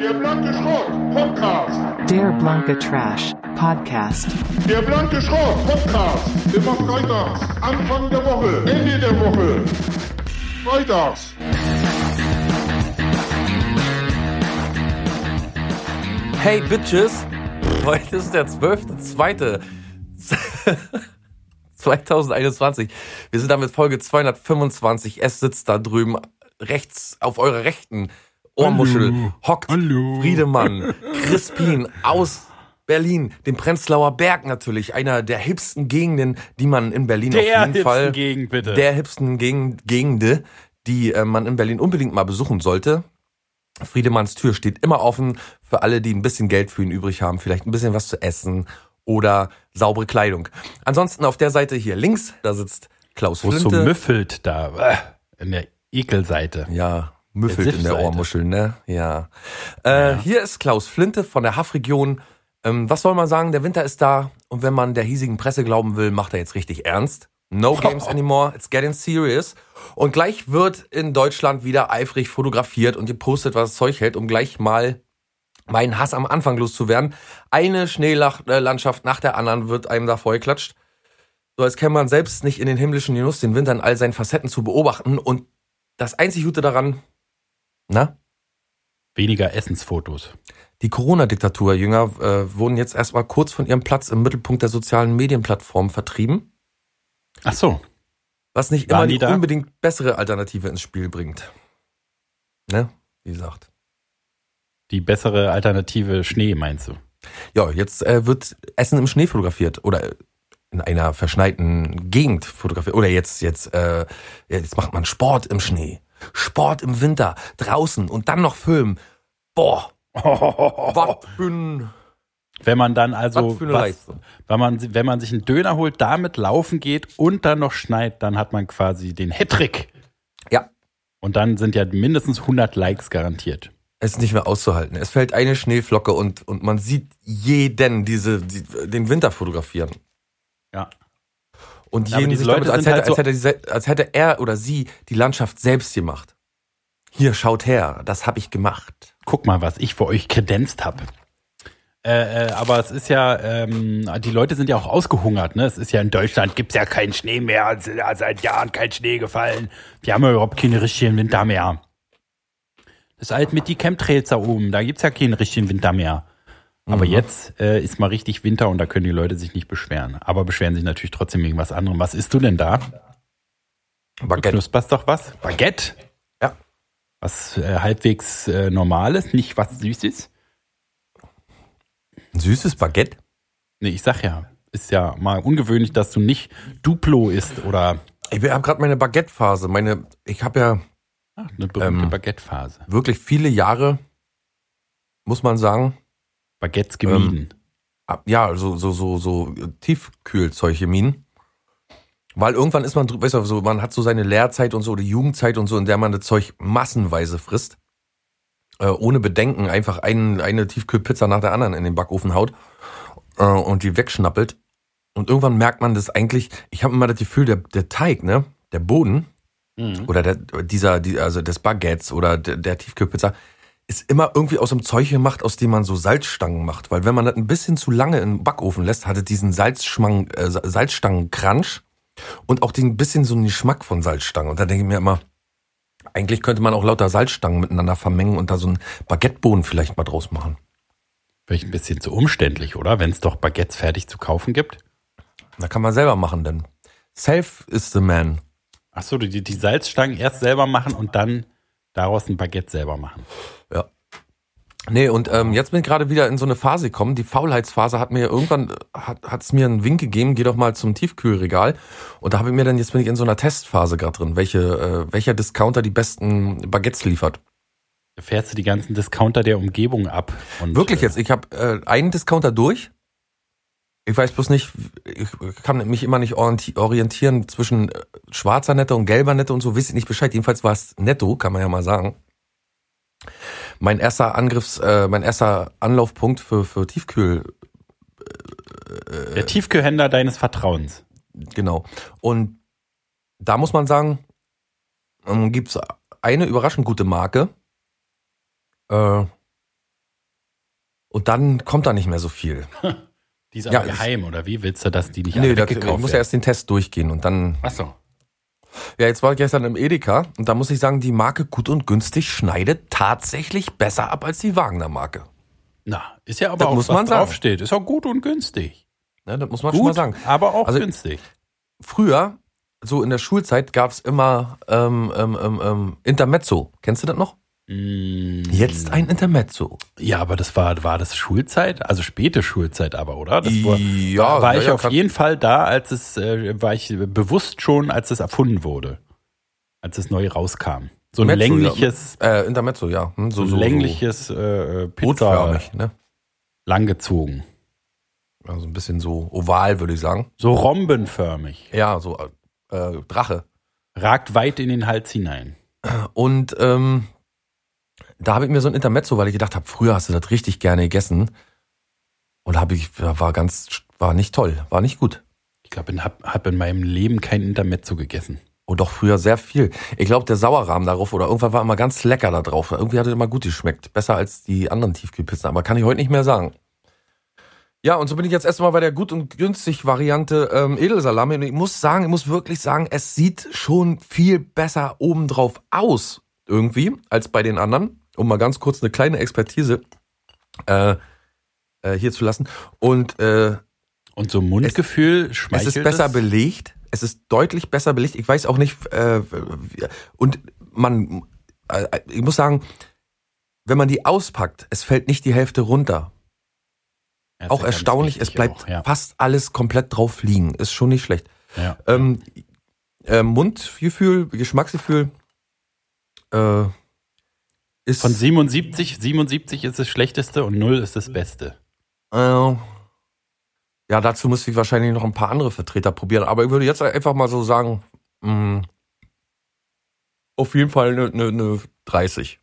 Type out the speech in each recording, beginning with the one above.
Der blanke Schrott Podcast. Der blanke Trash Podcast. Der blanke Schrott Podcast. Immer freitags. Anfang der Woche. Ende der Woche. Freitags. Hey Bitches, heute ist der 12.2. 2021. Wir sind damit Folge 225. Es sitzt da drüben rechts auf eurer rechten Ohrmuschel. Hallo. Hockt Hallo. Friedemann, Crispin aus Berlin, dem Prenzlauer Berg natürlich, einer der hipsten Gegenden, die man in Berlin Der auf jeden hipsten Fall Gegend, bitte. der hipsten Gegend, Gegende, die äh, man in Berlin unbedingt mal besuchen sollte. Friedemanns Tür steht immer offen für alle, die ein bisschen Geld für ihn übrig haben, vielleicht ein bisschen was zu essen oder saubere Kleidung. Ansonsten auf der Seite hier links, da sitzt Klaus Wo es so Flinte. müffelt da, äh, in der Ekelseite. ja, müffelt Der in der. Ohrmuschel, ne? Ja. Äh, Hier ist Klaus Flinte von der Haff-Region. Ähm, was soll man sagen? Der Winter ist da und wenn man der hiesigen Presse glauben will, macht er jetzt richtig ernst. No games anymore, it's getting serious. Und gleich wird in Deutschland wieder eifrig fotografiert und gepostet, was das Zeug hält, um gleich mal meinen Hass am Anfang loszuwerden. Eine Schneelandschaft nach der anderen wird einem da vorgeklatscht. So als käme man selbst nicht in den himmlischen Genuss, den Winter in all seinen Facetten zu beobachten. Und das einzig Gute daran, na, Weniger Essensfotos. die Corona-Diktatur, Jünger, äh, wurden jetzt erstmal kurz von ihrem Platz im Mittelpunkt der sozialen Medienplattformen vertrieben, Ach so. was nicht Waren immer die die da? unbedingt bessere Alternative ins Spiel bringt. Ne? Wie gesagt. Die bessere Alternative Schnee, meinst du? Ja, jetzt äh, wird Essen im Schnee fotografiert oder in einer verschneiten Gegend fotografiert. Oder jetzt, jetzt, äh, jetzt macht man Sport im Schnee. Sport im Winter, draußen und dann noch Filmen. Boah, was für Wenn man dann also, Was wenn, man, wenn man sich einen Döner holt, damit laufen geht und dann noch schneit, dann hat man quasi den Hattrick. Ja, Und dann sind ja mindestens 100 Likes garantiert. es ist nicht mehr auszuhalten. Es fällt eine Schneeflocke und, und man sieht jeden diese, die, den Winter fotografieren. Ja. Und Ja, aber jeden diese sich Leute damit, als, hätte, halt so- als, hätte, als hätte er oder sie die Landschaft selbst gemacht. Hier, schaut her, das habe ich gemacht. Guck mal, was ich für euch kredenzt habe. Äh, äh, aber es ist ja, ähm, die Leute sind ja auch ausgehungert. Ne? Es ist ja in Deutschland gibt's ja keinen Schnee mehr. Es ist ja seit Jahren kein Schnee gefallen. Wir haben ja überhaupt keine richtigen Winter mehr. Das ist halt mit die Chemtrails da oben. Da gibt's ja keinen richtigen Winter mehr. Aber jetzt äh, ist mal richtig Winter und da können die Leute sich nicht beschweren. Aber beschweren sich natürlich trotzdem wegen was anderem. Was isst du denn da? Du Baguette. knusperst doch was? Baguette? Ja. Was äh, halbwegs äh, normales, nicht was Süßes? Ein süßes Baguette? Nee, ich sag ja, ist ja mal ungewöhnlich, dass du nicht Duplo isst oder Ich habe gerade meine Baguette-Phase. Meine, ich habe ja ah, eine berühmte Ähm. Baguette-Phase. wirklich viele Jahre, muss man sagen, Baguettes gemieden. ab- ja, so, so, so, so Tiefkühlzeug gemieden. Weil irgendwann ist man, weißt du, so, man hat so seine Lehrzeit und so, die Jugendzeit und so, in der man das Zeug massenweise frisst. Äh, ohne Bedenken einfach ein, eine Tiefkühlpizza nach der anderen in den Backofen haut äh, und die wegschnappelt. Und irgendwann merkt man das eigentlich, ich habe immer das Gefühl, der, der Teig, ne, der Boden, Mhm. oder der, dieser, die, also des Baguettes oder der, der Tiefkühlpizza ist immer irgendwie aus dem Zeug gemacht, aus dem man so Salzstangen macht. Weil wenn man das ein bisschen zu lange im Backofen lässt, hat es diesen Salzschmang, äh, Salzstangencrunch und auch den bisschen so einen Geschmack von Salzstangen. Und da denke ich mir immer, eigentlich könnte man auch lauter Salzstangen miteinander vermengen und da so einen Baguetteboden vielleicht mal draus machen. Vielleicht ein bisschen zu umständlich, oder? Wenn es doch Baguettes fertig zu kaufen gibt. Da kann man selber machen, denn safe is the man. Ach so, die, die Salzstangen erst selber machen und dann daraus ein Baguette selber machen. Ja. Nee, und ähm, jetzt bin ich gerade wieder in so eine Phase gekommen. Die Faulheitsphase hat mir irgendwann, hat hat's mir einen Wink gegeben, geh doch mal zum Tiefkühlregal. Und da habe ich mir dann, jetzt bin ich in so einer Testphase gerade drin, welche, äh, welcher Discounter die besten Baguettes liefert. Fährst du die ganzen Discounter der Umgebung ab. Und, Wirklich äh, jetzt, ich habe äh, einen Discounter durch. Ich weiß bloß nicht, ich kann mich immer nicht orienti- orientieren zwischen äh, schwarzer Netto und gelber Netto und so, weiß ich nicht Bescheid. Jedenfalls war es Netto, kann man ja mal sagen. Mein erster Angriffs, äh, mein erster Anlaufpunkt für, für Tiefkühl, Der Tiefkühlhändler deines Vertrauens. genau. Und da muss man sagen, ähm, gibt's eine überraschend gute Marke. Äh, Und dann kommt da nicht mehr so viel. Die ist aber Ja, geheim, oder wie willst du, dass die nicht Nee, da, muss ja erst den Test durchgehen und dann. Achso. Ja, jetzt war ich gestern im Edeka und da muss ich sagen, die Marke gut und günstig schneidet tatsächlich besser ab als die Wagner Marke. Na, ist ja aber Das auch, muss was man sagen. draufsteht. Ist auch gut und günstig. Ne, das muss man schon mal Gut, sagen. aber auch Also- günstig. Früher, so in der Schulzeit, gab's immer ähm, ähm, ähm, ähm, Intermezzo. Kennst du das noch? Mm, Jetzt ein Intermezzo. Ja, aber das war, war das Schulzeit? Also späte Schulzeit aber, oder? Das war, ja, war ja, ich ja, auf jeden Fall da, als es, äh, war ich bewusst schon, als es erfunden wurde. Als es neu rauskam. So ein Mezzo, längliches, Ja. Äh, Intermezzo, ja. Hm, so so, ein so, längliches äh, so Pizza ne? langgezogen. Also ein bisschen so oval, würde ich sagen. So rhombenförmig. Ja, so äh, Drache. Ragt weit in den Hals hinein. Und ähm, da habe ich mir so ein Intermezzo, weil ich gedacht habe, früher hast du das richtig gerne gegessen. Und habe ich, war ganz, war nicht toll, war nicht gut. Ich glaube, ich habe hab in meinem Leben kein Intermezzo gegessen. Und doch früher sehr viel. Ich glaube, der Sauerrahmen darauf oder irgendwann war immer ganz lecker da drauf. Irgendwie hat es immer gut geschmeckt. Besser als die anderen Tiefkühlpizzen, aber kann ich heute nicht mehr sagen. Ja, und so bin ich jetzt erstmal bei der gut und günstig Variante ähm, Edelsalami. Und ich muss sagen, ich muss wirklich sagen, es sieht schon viel besser obendrauf aus, irgendwie, als bei den anderen. Um mal ganz kurz eine kleine Expertise äh, äh, hier zu lassen. Und äh, Und so Mundgefühl es schmeichelt ist besser es? belegt. Es ist deutlich besser belegt. Ich weiß auch nicht, äh, und man, äh, ich muss sagen, wenn man die auspackt, es fällt nicht die Hälfte runter. Ist auch erstaunlich, es bleibt auch, ja. fast alles komplett drauf liegen. Ist schon nicht schlecht. Ja. Ähm, äh, Mundgefühl, Geschmacksgefühl äh, ist Von 77, 77 ist das Schlechteste und 0 ist das Beste. Äh, ja, dazu müsste ich wahrscheinlich noch ein paar andere Vertreter probieren. Aber ich würde jetzt einfach mal so sagen, mh, auf jeden Fall eine, eine, eine 30.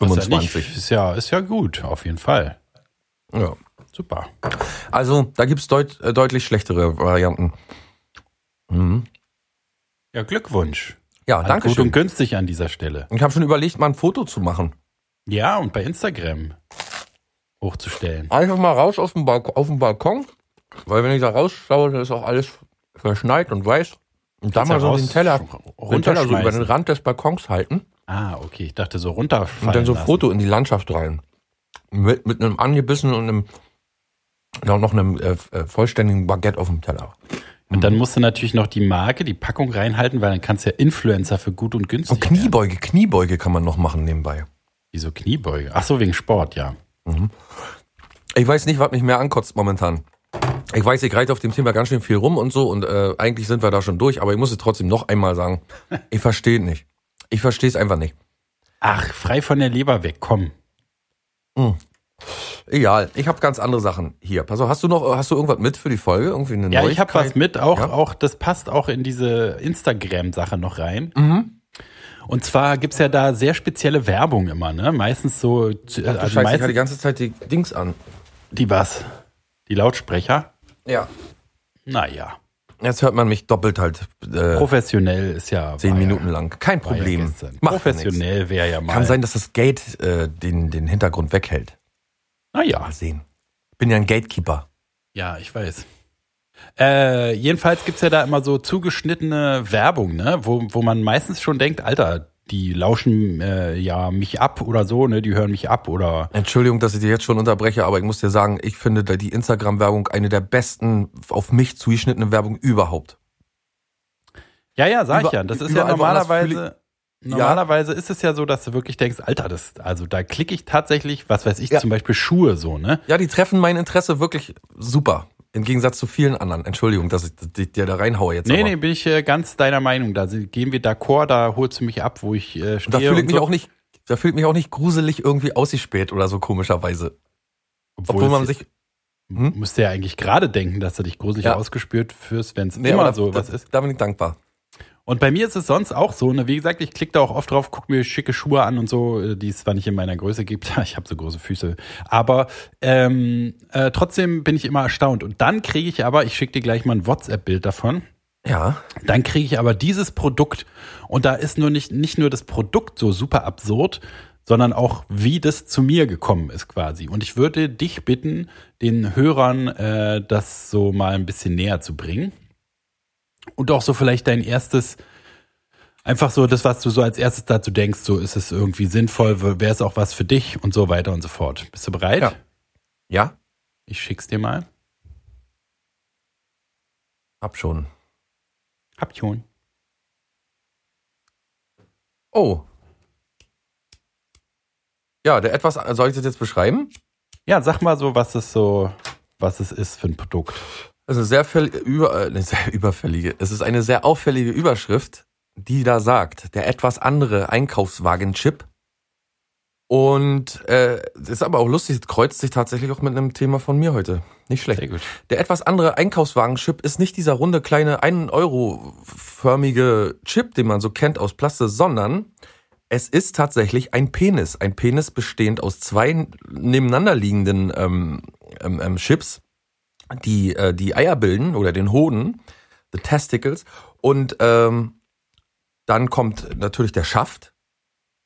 Ist ja, 25. nicht, ist, ja, ist ja gut, auf jeden Fall. Ja. Super. Also, da gibt's deut, äh, deutlich schlechtere Varianten. Mhm. Ja, Glückwunsch. Ja, An danke Gut und schön. günstig an dieser Stelle. Ich habe schon überlegt, mal ein Foto zu machen. Ja, und bei Instagram hochzustellen. Einfach mal raus auf den, Balk auf den Balkon, weil wenn ich da rausschaue, dann ist auch alles verschneit und weiß. Und da mal so den Teller, den Teller so über den Rand des Balkons halten. Ah, okay. Ich dachte so runterfallen Und dann so lassen. Foto in die Landschaft rein. Mit, mit einem angebissenen und einem, noch einem äh, äh, vollständigen Baguette auf dem Teller. Und dann musst du natürlich noch die Marke, die Packung reinhalten, weil dann kannst du ja Influencer für gut und günstig. Und Kniebeuge, Kniebeuge kann man noch machen nebenbei. werden. Wieso Kniebeuge? Ach so, wegen Sport, ja. Ich weiß nicht, was mich mehr ankotzt momentan. Ich weiß, ich reite auf dem Thema ganz schön viel rum und so und äh, eigentlich sind wir da schon durch, aber ich muss es trotzdem noch einmal sagen. Ich verstehe es nicht. Ich verstehe es einfach nicht. Ach, frei von der Leber weg, komm. Egal, ich habe ganz andere Sachen hier. Pass auf, hast du noch, hast du irgendwas mit für die Folge? Irgendwie eine Ja, ich habe was Neuigkeit? mit, auch, Ja? auch, das passt auch in diese Instagram-Sache noch rein. Mhm. Und zwar gibt's ja da sehr spezielle Werbung immer, ne? Meistens so, äh, Ach, du also Scheiße, ich meistens, die ganze Zeit die Dings an. die was? Die Lautsprecher? Ja. Naja, Jetzt hört man mich doppelt halt äh, professionell ist ja. zehn war ja- Minuten lang. Kein Problem. ja. Professionell wäre ja mal. Kann sein, dass das Gate äh, den, den Hintergrund weghält. Naja, Mal sehen. Bin ja ein Gatekeeper. ja, ich weiß. Äh, jedenfalls gibt's ja da immer so zugeschnittene Werbung, ne? Wo, wo man meistens schon denkt, Alter, die lauschen äh, ja mich ab oder so, ne? Die hören mich ab oder Entschuldigung, dass ich dir jetzt schon unterbreche, aber ich muss dir sagen, ich finde da die Instagram-Werbung eine der besten auf mich zugeschnittenen Werbung überhaupt. Ja, ja, sag ich Über- ja. Das ist ja woanders normalerweise. Normalerweise ist es ja so, dass du wirklich denkst, Alter, das, also da klicke ich tatsächlich, was weiß ich, Ja. zum Beispiel Schuhe so, ne? Ja, die treffen mein Interesse wirklich super. Im Gegensatz zu vielen anderen. Entschuldigung, dass ich dir da reinhaue jetzt. Nee, aber. nee, bin ich äh, ganz deiner Meinung. Da gehen wir d'accord, da holst du mich ab, wo ich äh, stehe. Da fühle ich mich so. auch nicht, da fühlt mich auch nicht gruselig irgendwie ausgespäht oder so komischerweise. Obwohl man es- sich, hm? Musst du ja eigentlich gerade denken, dass du dich gruselig Ja. ausgespürt fühlst, wenn es nee, immer aber so da, was ist. Da bin ich dankbar. Und bei mir ist es sonst auch so, ne? Wie gesagt, ich klicke da auch oft drauf, guck mir schicke Schuhe an und so, äh, die es zwar nicht in meiner Größe gibt, ich habe so große Füße, aber ähm, äh, trotzdem bin ich immer erstaunt. Und dann kriege ich aber, ich schicke dir gleich mal ein WhatsApp-Bild davon, Ja. dann kriege ich aber dieses Produkt und da ist nur nicht, nicht nur das Produkt so super absurd, sondern auch, wie das zu mir gekommen ist quasi. Und ich würde dich bitten, den Hörern äh, das so mal ein bisschen näher zu bringen. Und auch so vielleicht dein erstes, einfach so das, was du so als erstes dazu denkst, so ist es irgendwie sinnvoll, wäre es auch was für dich und so weiter und so fort. Bist du bereit? Ja. Ja, Ich schick's dir mal. hab schon. Hab schon. Oh. Ja, der etwas, soll ich das jetzt beschreiben? Ja, sag mal so, was es so, was es ist für ein Produkt. Es ist eine sehr, fäll- über, äh, sehr überfällige. Es ist eine sehr auffällige Überschrift, die da sagt, der etwas andere Einkaufswagen-Chip. Und äh, ist aber auch lustig, es kreuzt sich tatsächlich auch mit einem Thema von mir heute. Nicht schlecht. Sehr gut. Der etwas andere Einkaufswagen-Chip ist nicht dieser runde kleine 1-Euro-förmige Chip, den man so kennt aus Plastik, sondern es ist tatsächlich ein Penis. Ein Penis bestehend aus zwei nebeneinander liegenden ähm, ähm, ähm, Chips, die äh, die Eier bilden oder den Hoden, the testicles. Und ähm, dann kommt natürlich der Schaft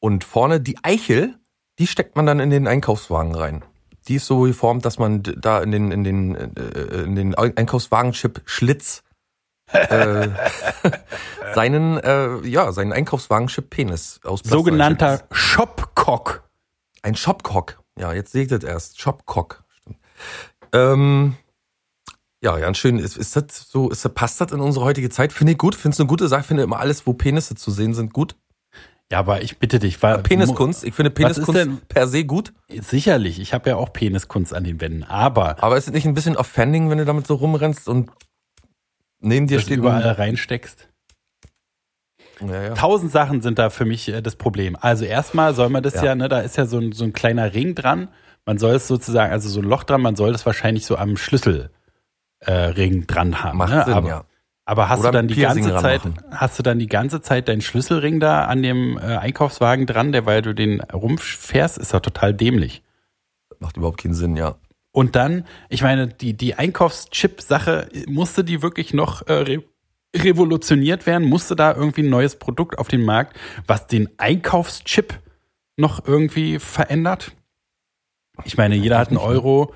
und vorne die Eichel, die steckt man dann in den Einkaufswagen rein. Die ist so geformt, dass man da in den in den äh, in den Einkaufswagenchip Schlitz äh, seinen äh, ja seinen Einkaufswagenchip Penis aus Sogenannter. Shopcock. Ein Shopcock. Ja, jetzt seht ihr das erst. Shopcock. Stimmt. Ähm, ja, ganz schön. Ist, ist das so, ist das, passt das in unsere heutige Zeit? Finde ich gut. Finde es eine gute Sache. Finde immer alles, wo Penisse zu sehen sind, gut. Ja, aber ich bitte dich, weil Peniskunst. Ich finde Peniskunst per se gut. Sicherlich, ich habe ja auch Peniskunst an den Wänden, aber Aber ist es nicht ein bisschen offending, wenn du damit so rumrennst und neben dir steht überall ein, reinsteckst. ja, ja. Tausend Sachen sind da für mich äh, das Problem. Also erstmal soll man das ja, Ja. ne, da ist ja so ein, so ein kleiner Ring dran. Man soll es sozusagen, also so ein Loch dran, man soll das wahrscheinlich so am Schlüsselring äh, Ring dran haben. Macht ne? Sinn, aber, ja. aber hast Oder du dann die Piercing ganze Zeit, hast du dann die ganze Zeit deinen Schlüsselring da an dem äh, Einkaufswagen dran, der weil du den rumfährst, ist doch total dämlich. Macht überhaupt keinen Sinn, ja. Und dann, ich meine, die, die Einkaufschip-Sache, musste die wirklich noch äh, re revolutioniert werden? Musste da irgendwie ein neues Produkt auf den Markt, was den Einkaufschip noch irgendwie verändert? Ich meine, jeder hat einen Euro.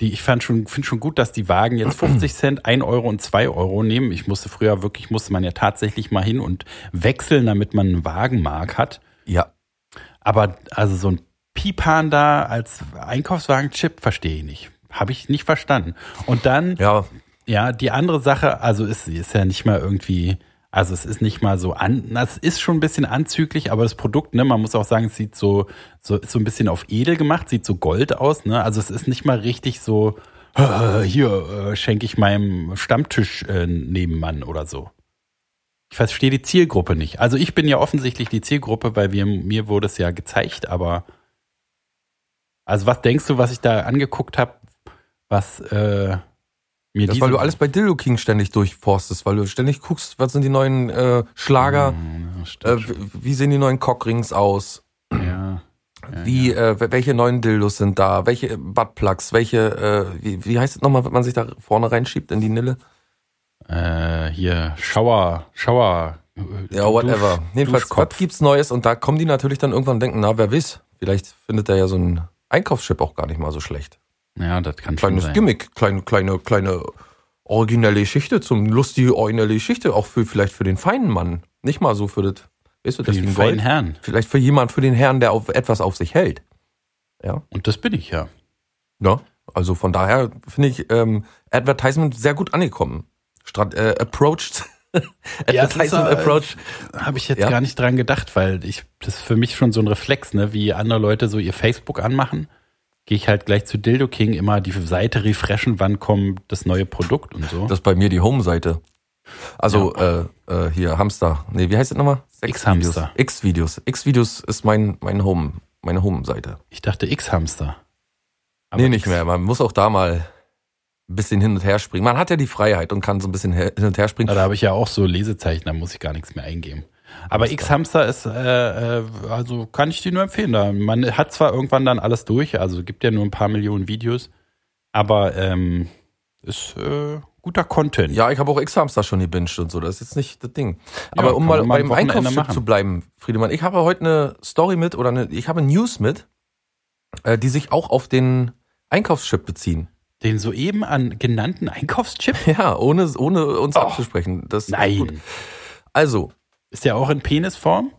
Die, ich fand schon, finde schon gut, dass die Wagen jetzt 50 Cent, 1 Euro und 2 Euro nehmen. Ich musste früher wirklich, musste man ja tatsächlich mal hin und wechseln, damit man einen Wagenmark hat. Ja. Aber also so ein Pipan da als Einkaufswagen-Chip verstehe ich nicht. Habe ich nicht verstanden. Und dann, ja. Ja, die andere Sache, also ist, ist ja nicht mal irgendwie, also es ist nicht mal so an, das ist schon ein bisschen anzüglich, aber das Produkt, ne, man muss auch sagen, es sieht so, so, ist so ein bisschen auf edel gemacht, sieht so gold aus, ne, also es ist nicht mal richtig so, hier äh, schenke ich meinem Stammtisch äh, Nebenmann oder so. Ich verstehe die Zielgruppe nicht. Also ich bin ja offensichtlich die Zielgruppe, weil wir, mir wurde es ja gezeigt, aber also was denkst du, was ich da angeguckt habe, was äh, mir das, weil du alles bei Dildo King ständig durchforstest, weil du ständig guckst, was sind die neuen äh, Schlager, Ja, äh, wie sehen die neuen Cockrings aus, ja. wie, äh, w- welche neuen Dildos sind da, welche Buttplugs, welche, äh, wie, wie heißt es nochmal, wenn man sich da vorne reinschiebt in die Nille? Äh, hier Schauer, Schauer. äh, Ja, whatever. Dusch- Jedenfalls, Duschkopf. was gibt's Neues? Und da kommen die natürlich dann irgendwann und denken, na, wer weiß, vielleicht findet er ja so ein Einkaufschip auch gar nicht mal so schlecht. Ja, das kann schon Kleines sein. Gimmick, kleine, kleine, kleine originelle Geschichte, zum lustige originelle Geschichte, auch für vielleicht für den feinen Mann. Nicht mal so für das, weißt du, Für den feinen Gold. Herrn. Vielleicht für jemand, für den Herrn, der auf etwas auf sich hält. Ja. Und das bin ich ja. Ja. Also von daher finde ich ähm, Advertisement sehr gut angekommen. Strat äh, approached. Ja, Advertisement äh, approach. Habe ich jetzt Ja. gar nicht dran gedacht, weil ich das ist für mich schon so ein Reflex, ne, wie andere Leute so ihr Facebook anmachen, gehe ich halt gleich zu Dildo King immer die Seite refreshen, wann kommt das neue Produkt und so. Das ist bei mir die Home-Seite. Also äh, äh, hier Hamster. Nee, wie heißt das nochmal? X-Hamster. X-Videos. X-Videos ist mein mein Home, meine Home-Seite. ich dachte X-Hamster. Nee, nicht mehr. Man muss auch da mal ein bisschen hin und her springen. Man hat ja die Freiheit und kann so ein bisschen hin und her springen. Ja, da habe ich ja auch so Lesezeichen, da muss ich gar nichts mehr eingeben. Aber X-Hamster ist, äh, äh, also kann ich dir nur empfehlen. Da. Man hat zwar irgendwann dann alles durch, also gibt ja nur ein paar Millionen Videos, aber ähm, ist äh, guter Content. Ja, ich habe auch X-Hamster schon gebinged und so, das ist jetzt nicht das Ding. Ja, Aber um kann mal man mal bei am dem Wochenende Einkaufsstück zu bleiben, Friedemann, ich habe heute eine Story mit oder eine, ich habe News mit, äh, die sich auch auf den Einkaufschip beziehen. Den soeben an genannten Einkaufschip? Ja, ohne, ohne uns Oh. abzusprechen. Das ist gut. Nein. Also, Ist der auch in Penisform?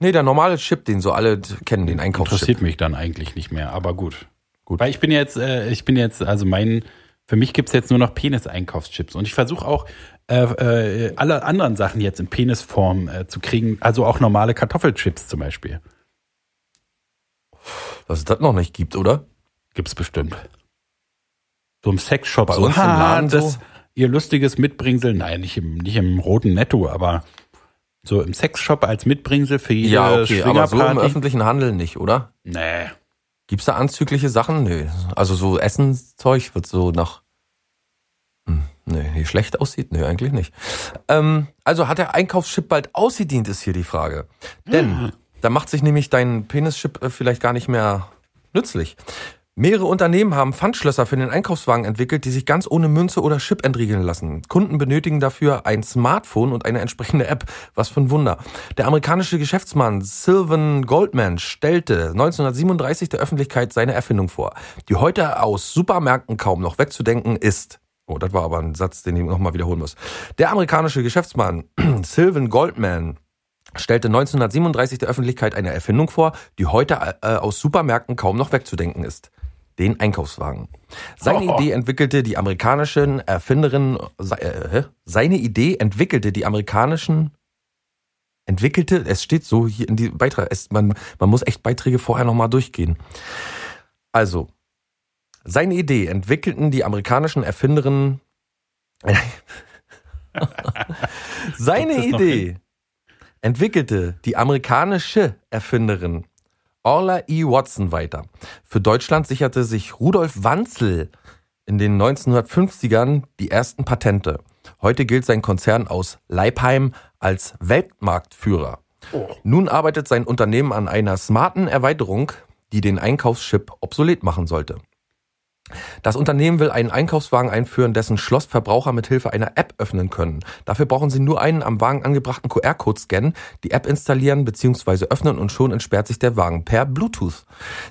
nee, der normale Chip, den so alle kennen, den Einkaufschip. Interessiert mich dann eigentlich nicht mehr, aber gut. Gut. Weil ich bin jetzt, äh, ich bin jetzt, also mein, für mich gibt's jetzt nur noch Penis-Einkaufschips. Und ich versuche auch äh, äh, alle anderen Sachen jetzt in Penisform äh, zu kriegen, also auch normale Kartoffelchips zum Beispiel. Was es das noch nicht gibt, oder? Gibt's bestimmt. So im Sexshop. Bei uns im "Ha, Laden das, so?" Ihr lustiges Mitbringsel, nein, nicht im, nicht im roten Netto, aber so im Sexshop als Mitbringsel für jede Ja, okay, aber so im öffentlichen Handel nicht, oder? nee. Gibt's da anzügliche Sachen? Nö. Also so Essenszeug wird so nach hm, nee, nee, schlecht aussieht? Nö, eigentlich nicht. Ähm, also hat der Einkaufschip bald ausgedient, ist hier die Frage. Denn da macht sich nämlich dein Penischip äh, vielleicht gar nicht mehr nützlich. Mehrere Unternehmen haben Pfandschlösser für den Einkaufswagen entwickelt, die sich ganz ohne Münze oder Chip entriegeln lassen. Kunden benötigen dafür ein Smartphone und eine entsprechende App. Was für ein Wunder. Der amerikanische Geschäftsmann Sylvan Goldman stellte 1937 der Öffentlichkeit seine Erfindung vor, die heute aus Supermärkten kaum noch wegzudenken ist. Oh, das war aber ein Satz, den ich nochmal wiederholen muss. Der amerikanische Geschäftsmann Sylvan Goldman stellte 1937 der Öffentlichkeit eine Erfindung vor, die heute äh, aus Supermärkten kaum noch wegzudenken ist. Den Einkaufswagen. Seine Oh. Idee entwickelte die amerikanischen Erfinderin, äh, seine Idee entwickelte die amerikanischen, entwickelte, es steht so hier in die Beitrag, es, man, man muss echt Beiträge vorher nochmal durchgehen. Also, seine Idee entwickelten die amerikanischen Erfinderinnen, seine Idee entwickelte die amerikanische Erfinderin Orla E. Watson weiter. Für Deutschland sicherte sich Rudolf Wanzel in den 1950ern die ersten Patente. Heute gilt sein Konzern aus Leipheim als Weltmarktführer. Nun arbeitet sein Unternehmen an einer smarten Erweiterung, die den Einkaufschip obsolet machen sollte. Das Unternehmen will einen Einkaufswagen einführen, dessen Schloss Verbraucher mit Hilfe einer App öffnen können. Dafür brauchen sie nur einen am Wagen angebrachten QR-Code scannen, die App installieren bzw. öffnen und schon entsperrt sich der Wagen per Bluetooth.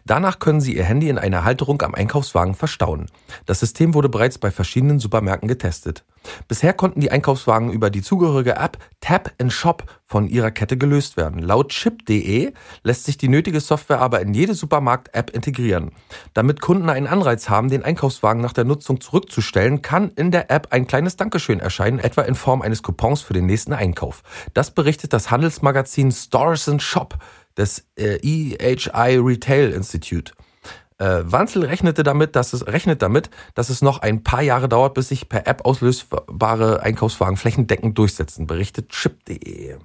Danach können sie ihr Handy in einer Halterung am Einkaufswagen verstauen. Das System wurde bereits bei verschiedenen Supermärkten getestet. Bisher konnten die Einkaufswagen über die zugehörige App Tap in Shop von ihrer Kette gelöst werden. Laut chip.de lässt sich die nötige Software aber in jede Supermarkt-App integrieren. Damit Kunden einen Anreiz haben, den Einkaufswagen nach der Nutzung zurückzustellen, kann in der App ein kleines Dankeschön erscheinen, etwa in Form eines Coupons für den nächsten Einkauf. Das berichtet das Handelsmagazin Stores and Shop des äh, EHI Retail Institute. Äh, Wanzel rechnete damit, dass es, rechnet damit, dass es noch ein paar Jahre dauert, bis sich per App auslösbare Einkaufswagen flächendeckend durchsetzen, berichtet chip.de.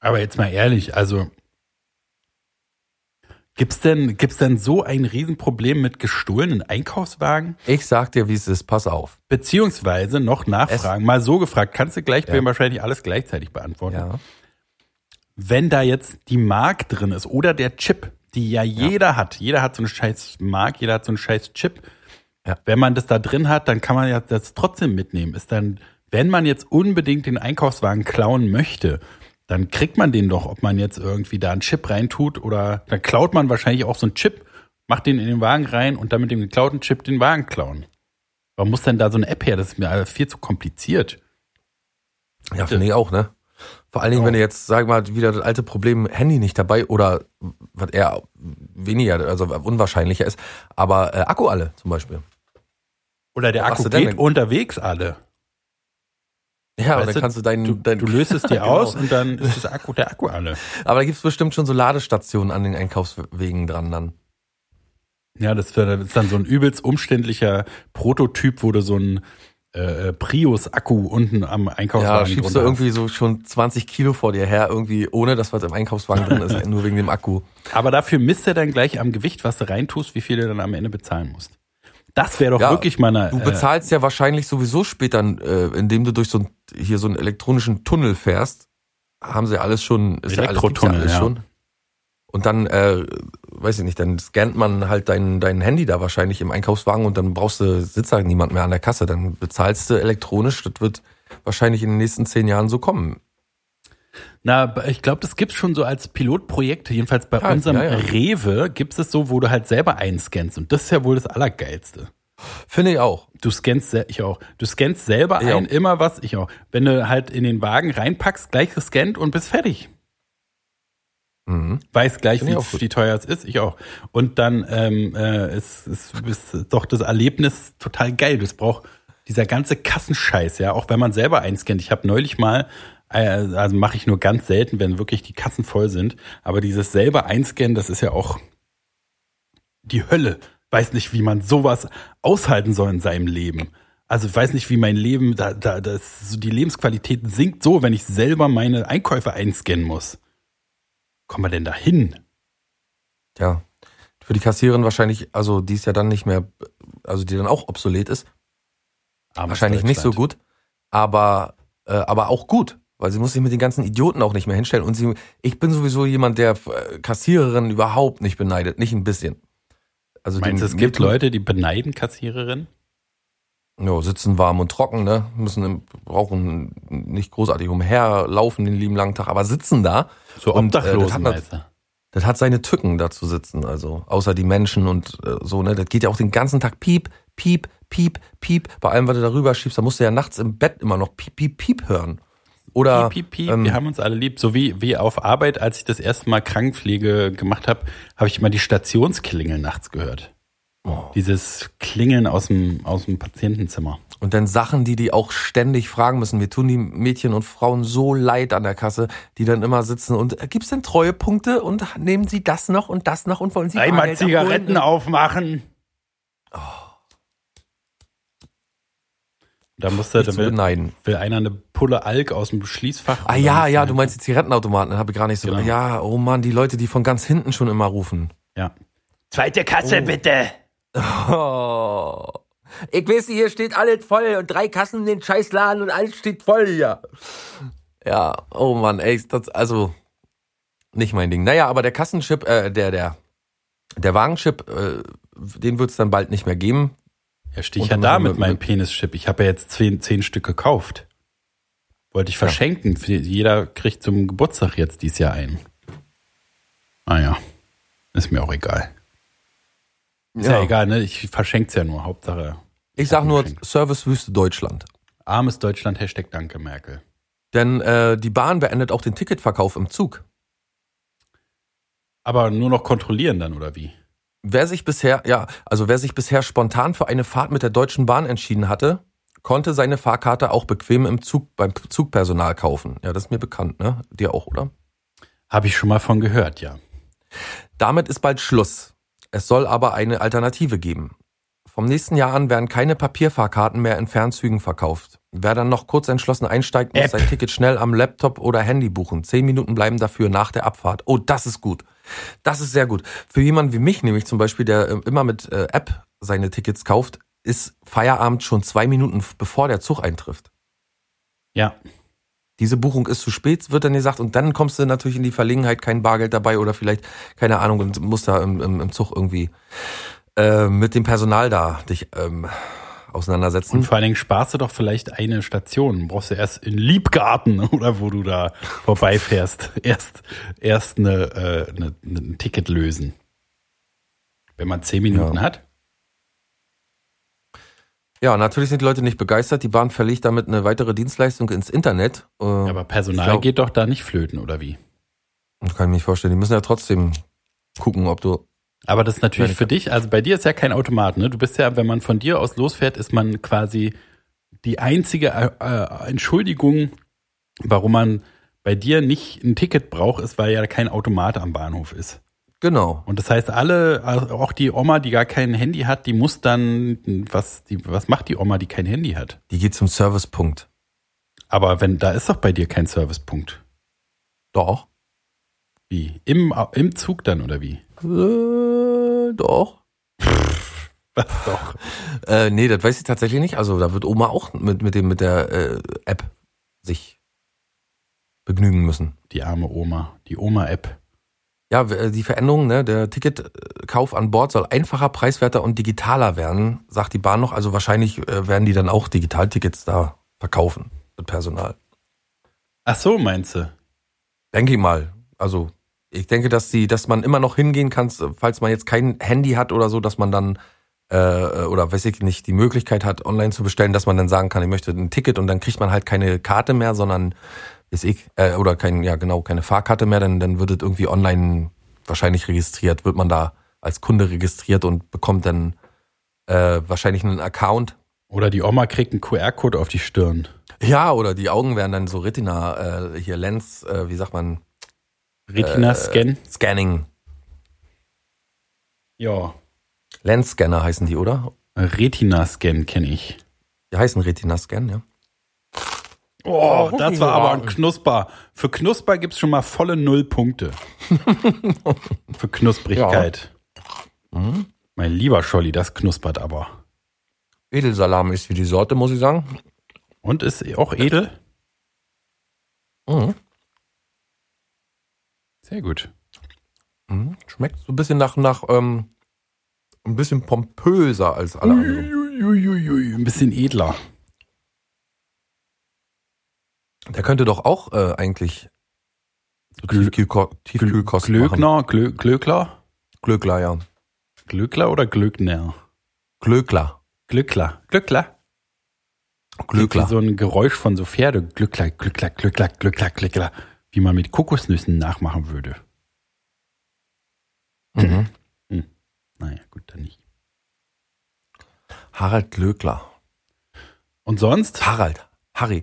Aber jetzt mal ehrlich, also gibt's denn, gibt's denn so ein Riesenproblem mit gestohlenen Einkaufswagen? Ich sag dir, wie es ist, pass auf. Beziehungsweise noch nachfragen, mal so gefragt, kannst du gleich Ja. wahrscheinlich alles gleichzeitig beantworten. Ja. Wenn da jetzt die Mark drin ist oder der Chip, die ja jeder hat, jeder hat so eine scheiß Mark, jeder hat so einen scheiß Chip. Ja. Wenn man das da drin hat, dann kann man ja das trotzdem mitnehmen. Ist dann, wenn man jetzt unbedingt den Einkaufswagen klauen möchte, dann kriegt man den doch, ob man jetzt irgendwie da einen Chip reintut oder dann klaut man wahrscheinlich auch so einen Chip, macht den in den Wagen rein und dann mit dem geklauten Chip den Wagen klauen. Warum muss denn da so eine App her? Das ist mir alles viel zu kompliziert. Ja, finde ich auch, ne? Vor allen Dingen, wenn du jetzt, sag mal, wieder das alte Problem Handy nicht dabei oder was eher weniger, also unwahrscheinlicher ist, aber äh, Akku alle zum Beispiel. Oder der Akku geht denn? unterwegs alle. Ja, und Weißt dann kannst du deinen, Du, dein, du löst es dir Genau. aus und dann ist das Akku, der Akku alle. Aber da gibt's bestimmt schon so Ladestationen an den Einkaufswegen dran dann. Ja, das ist dann so ein übelst umständlicher Prototyp, wo du so ein äh, Prius-Akku unten am Ja, Einkaufswagen schiebst du irgendwie so schon 20 Kilo vor dir her, irgendwie ohne dass was im Einkaufswagen drin ist, nur wegen dem Akku. Aber dafür misst er dann gleich am Gewicht, was du reintust, wie viel du dann am Ende bezahlen musst. Das wäre doch Ja, wirklich mal eine. Du äh, bezahlst ja wahrscheinlich sowieso später, äh, indem du durch so ein, hier so einen elektronischen Tunnel fährst. Haben sie alles schon, ist ja alles, ja Elektrotunnel, alles ja. schon. Und dann äh, weiß ich nicht, dann scannt man halt dein, dein Handy da wahrscheinlich im Einkaufswagen und dann brauchst du, sitzt da niemand mehr an der Kasse. Dann bezahlst du elektronisch. Das wird wahrscheinlich in den nächsten zehn Jahren so kommen. Na, ich glaube, das gibt's schon so als Pilotprojekt. Jedenfalls bei Ja, unserem ja, ja. Rewe gibt's es so, wo du halt selber einscannst. Und das ist ja wohl das Allergeilste. Finde ich auch. Du scannst, ich auch. Du scannst selber Ja. ein, immer was, ich auch. Wenn du halt in den Wagen reinpackst, gleich gescannt und bist fertig. Mhm. Weiß gleich, wie, wie teuer es ist, ich auch. Und dann ähm, äh, ist, ist, ist doch das Erlebnis total geil. Das braucht dieser ganze Kassenscheiß, ja, auch wenn man selber einscannt. Ich habe neulich mal, äh, also mache ich nur ganz selten, wenn wirklich die Kassen voll sind, aber dieses selber einscannen, das ist ja auch die Hölle. Weiß nicht, wie man sowas aushalten soll in seinem Leben. Also ich weiß nicht, wie mein Leben, da, da, das, die Lebensqualität sinkt so, wenn ich selber meine Einkäufe einscannen muss. Kommen wir denn da hin? Ja. Für die Kassiererin wahrscheinlich, also die ist ja dann nicht mehr, also die dann auch obsolet ist, Armes wahrscheinlich nicht so gut, aber, äh, aber auch gut, weil sie muss sich mit den ganzen Idioten auch nicht mehr hinstellen. Und sie, ich bin sowieso jemand, der äh, Kassiererin überhaupt nicht beneidet, nicht ein bisschen. Also Meinst du, es gibt Leute, die beneiden Kassiererinnen? Ja, sitzen warm und trocken, ne? Müssen im- brauchen nicht großartig umherlaufen den lieben langen Tag, aber sitzen da. So Und, äh, das Obdachlosen, hat? Das hat seine Tücken, da zu sitzen, also außer die Menschen und äh, so, ne? Das geht ja auch den ganzen Tag piep, piep, piep, piep. Bei allem, was du darüber schiebst, da musst du ja nachts im Bett immer noch piep, piep, piep hören. Oder Piep, piep, piep, ähm, wir haben uns alle lieb. So wie, wie auf Arbeit, als ich das erste Mal Krankenpflege gemacht habe, habe ich immer die Stationsklingeln nachts gehört. Oh. Dieses Klingeln aus dem, aus dem Patientenzimmer. Und dann Sachen, die die auch ständig fragen müssen. Mir tun die Mädchen und Frauen so leid an der Kasse, die dann immer sitzen und äh, gibt's denn Treuepunkte und nehmen Sie das noch und das noch und wollen Sie Einmal Bargeld Zigaretten abholen? aufmachen. Da musste, da will, beneiden. will einer eine Pulle Alk aus dem Schließfach. Ah ja, ja, du meinst die Zigarettenautomaten, habe ich gar nicht so. Genau. Ja, oh Mann, die Leute, die von ganz hinten schon immer rufen. Ja. Zweite Kasse, bitte. Oh. Ich weiß, hier steht alles voll und drei Kassen in den Scheißladen und alles steht voll hier. Ja, oh Mann, ey, das, also nicht mein Ding. Naja, aber der Kassenchip, äh, der, der, der Wagenchip, äh, den wird's dann bald nicht mehr geben. Ja, stehe ich ja da mit meinem Penis-Chip. Ich habe ja jetzt zehn, zehn Stück gekauft. Wollte ich verschenken. Für- Jeder kriegt zum Geburtstag jetzt dieses Jahr einen. Ah ja. Ist mir auch egal. Ist ja, egal, ne? Ich verschenk's ja nur. Hauptsache Ich sag nur. Servicewüste Deutschland. armes Deutschland, Hashtag Danke, Merkel. Denn äh, die Bahn beendet auch den Ticketverkauf im Zug. Aber nur noch kontrollieren dann, oder wie? Wer sich bisher, ja, also wer sich bisher spontan für eine Fahrt mit der Deutschen Bahn entschieden hatte, konnte seine Fahrkarte auch bequem im Zug beim Zugpersonal kaufen. Ja, das ist mir bekannt, ne? Dir auch, oder? Habe ich schon mal von gehört, ja. Damit ist bald Schluss. Es soll aber eine Alternative geben. Vom nächsten Jahr an werden keine Papierfahrkarten mehr in Fernzügen verkauft. Wer dann noch kurz entschlossen einsteigt, muss App. sein Ticket schnell am Laptop oder Handy buchen. Zehn Minuten bleiben dafür nach der Abfahrt. Oh, das ist gut. Das ist sehr gut. Für jemanden wie mich nämlich zum Beispiel, der äh, immer mit äh, App seine Tickets kauft, ist Feierabend schon zwei Minuten bevor der Zug eintrifft. Ja. Diese Buchung ist zu spät, wird dann gesagt, und dann kommst du natürlich in die Verlegenheit, kein Bargeld dabei oder vielleicht, keine Ahnung, und musst da im, im, im Zug irgendwie äh, mit dem Personal da dich ähm, auseinandersetzen. Und vor allen Dingen sparst du doch vielleicht eine Station. Brauchst du erst in Liebgarten oder wo du da vorbeifährst. Erst, erst eine, äh, eine, ein Ticket lösen. Wenn man zehn Minuten Ja. hat. Ja, natürlich sind die Leute nicht begeistert. Die Bahn verlegt damit eine weitere Dienstleistung ins Internet. Äh, Aber Personal glaub- geht doch da nicht flöten, oder wie? Kann ich mir nicht vorstellen. Die müssen ja trotzdem gucken, ob du. Aber das ist natürlich für dich, also bei dir ist ja kein Automat, ne? Du bist ja, wenn man von dir aus losfährt, ist man quasi die einzige äh, äh, Entschuldigung, warum man bei dir nicht ein Ticket braucht, ist, weil ja kein Automat am Bahnhof ist. Genau. Und das heißt, alle, also auch die Oma, die gar kein Handy hat, die muss dann, was, die, was macht die Oma, die kein Handy hat? Die geht zum Servicepunkt. Aber wenn, da ist doch bei dir kein Servicepunkt. Doch. Wie? Im, im Zug dann, oder wie? Äh, doch. Was doch? Äh, nee, das weiß ich tatsächlich nicht. Also da wird Oma auch mit, mit, dem, mit der äh, App sich begnügen müssen. Die arme Oma, die Oma-App. Ja, w- die Veränderung, ne, der Ticketkauf an Bord soll einfacher, preiswerter und digitaler werden, sagt die Bahn noch. Also wahrscheinlich äh, werden die dann auch Digitaltickets da verkaufen mit Personal. Ach so, meinst du? Denke ich mal. Also ich denke, dass die, dass man immer noch hingehen kann, falls man jetzt kein Handy hat oder so, dass man dann äh, oder weiß ich nicht, die Möglichkeit hat, online zu bestellen, dass man dann sagen kann, ich möchte ein Ticket und dann kriegt man halt keine Karte mehr, sondern ist ich, äh, oder kein, ja genau, keine Fahrkarte mehr, dann, dann wird es irgendwie online wahrscheinlich registriert, wird man da als Kunde registriert und bekommt dann äh, wahrscheinlich einen Account. Oder die Oma kriegt einen QR-Code auf die Stirn. Ja, oder die Augen werden dann so Retina, äh, hier Lens, äh, wie sagt man, Retina-Scan. Scanning. Ja. Lens-Scanner heißen die, oder? Retina-Scan kenne ich. Die heißen Retina-Scan, ja. Oh, guck das war aber ein Knusper. Für Knusper gibt's schon mal volle Null Punkte. Für Knusprigkeit. Mhm. Mein lieber Scholli, das knuspert aber. Edelsalam ist wie die Sorte, muss ich sagen. Und ist auch edel? Mhm. Sehr gut. Mhm. Schmeckt so ein bisschen nach, nach ähm, ein bisschen pompöser als alle anderen. Ein bisschen edler. Der könnte doch auch äh, eigentlich Glö- Tiefkühlkost. Glöckner, Glö Glöckler? Glöckler, ja. Glöckler oder Glöckner? Glöckler. Glöckler. Glöckler. Glöckler. So ein Geräusch von so Pferde. Glöckler, Glöckler, Glöckler, Glöckler, Glöckler. Wie man mit Kokosnüssen nachmachen würde. Mhm. Naja, gut, dann nicht. Harald Glöckler. Und sonst? Harald. Harry.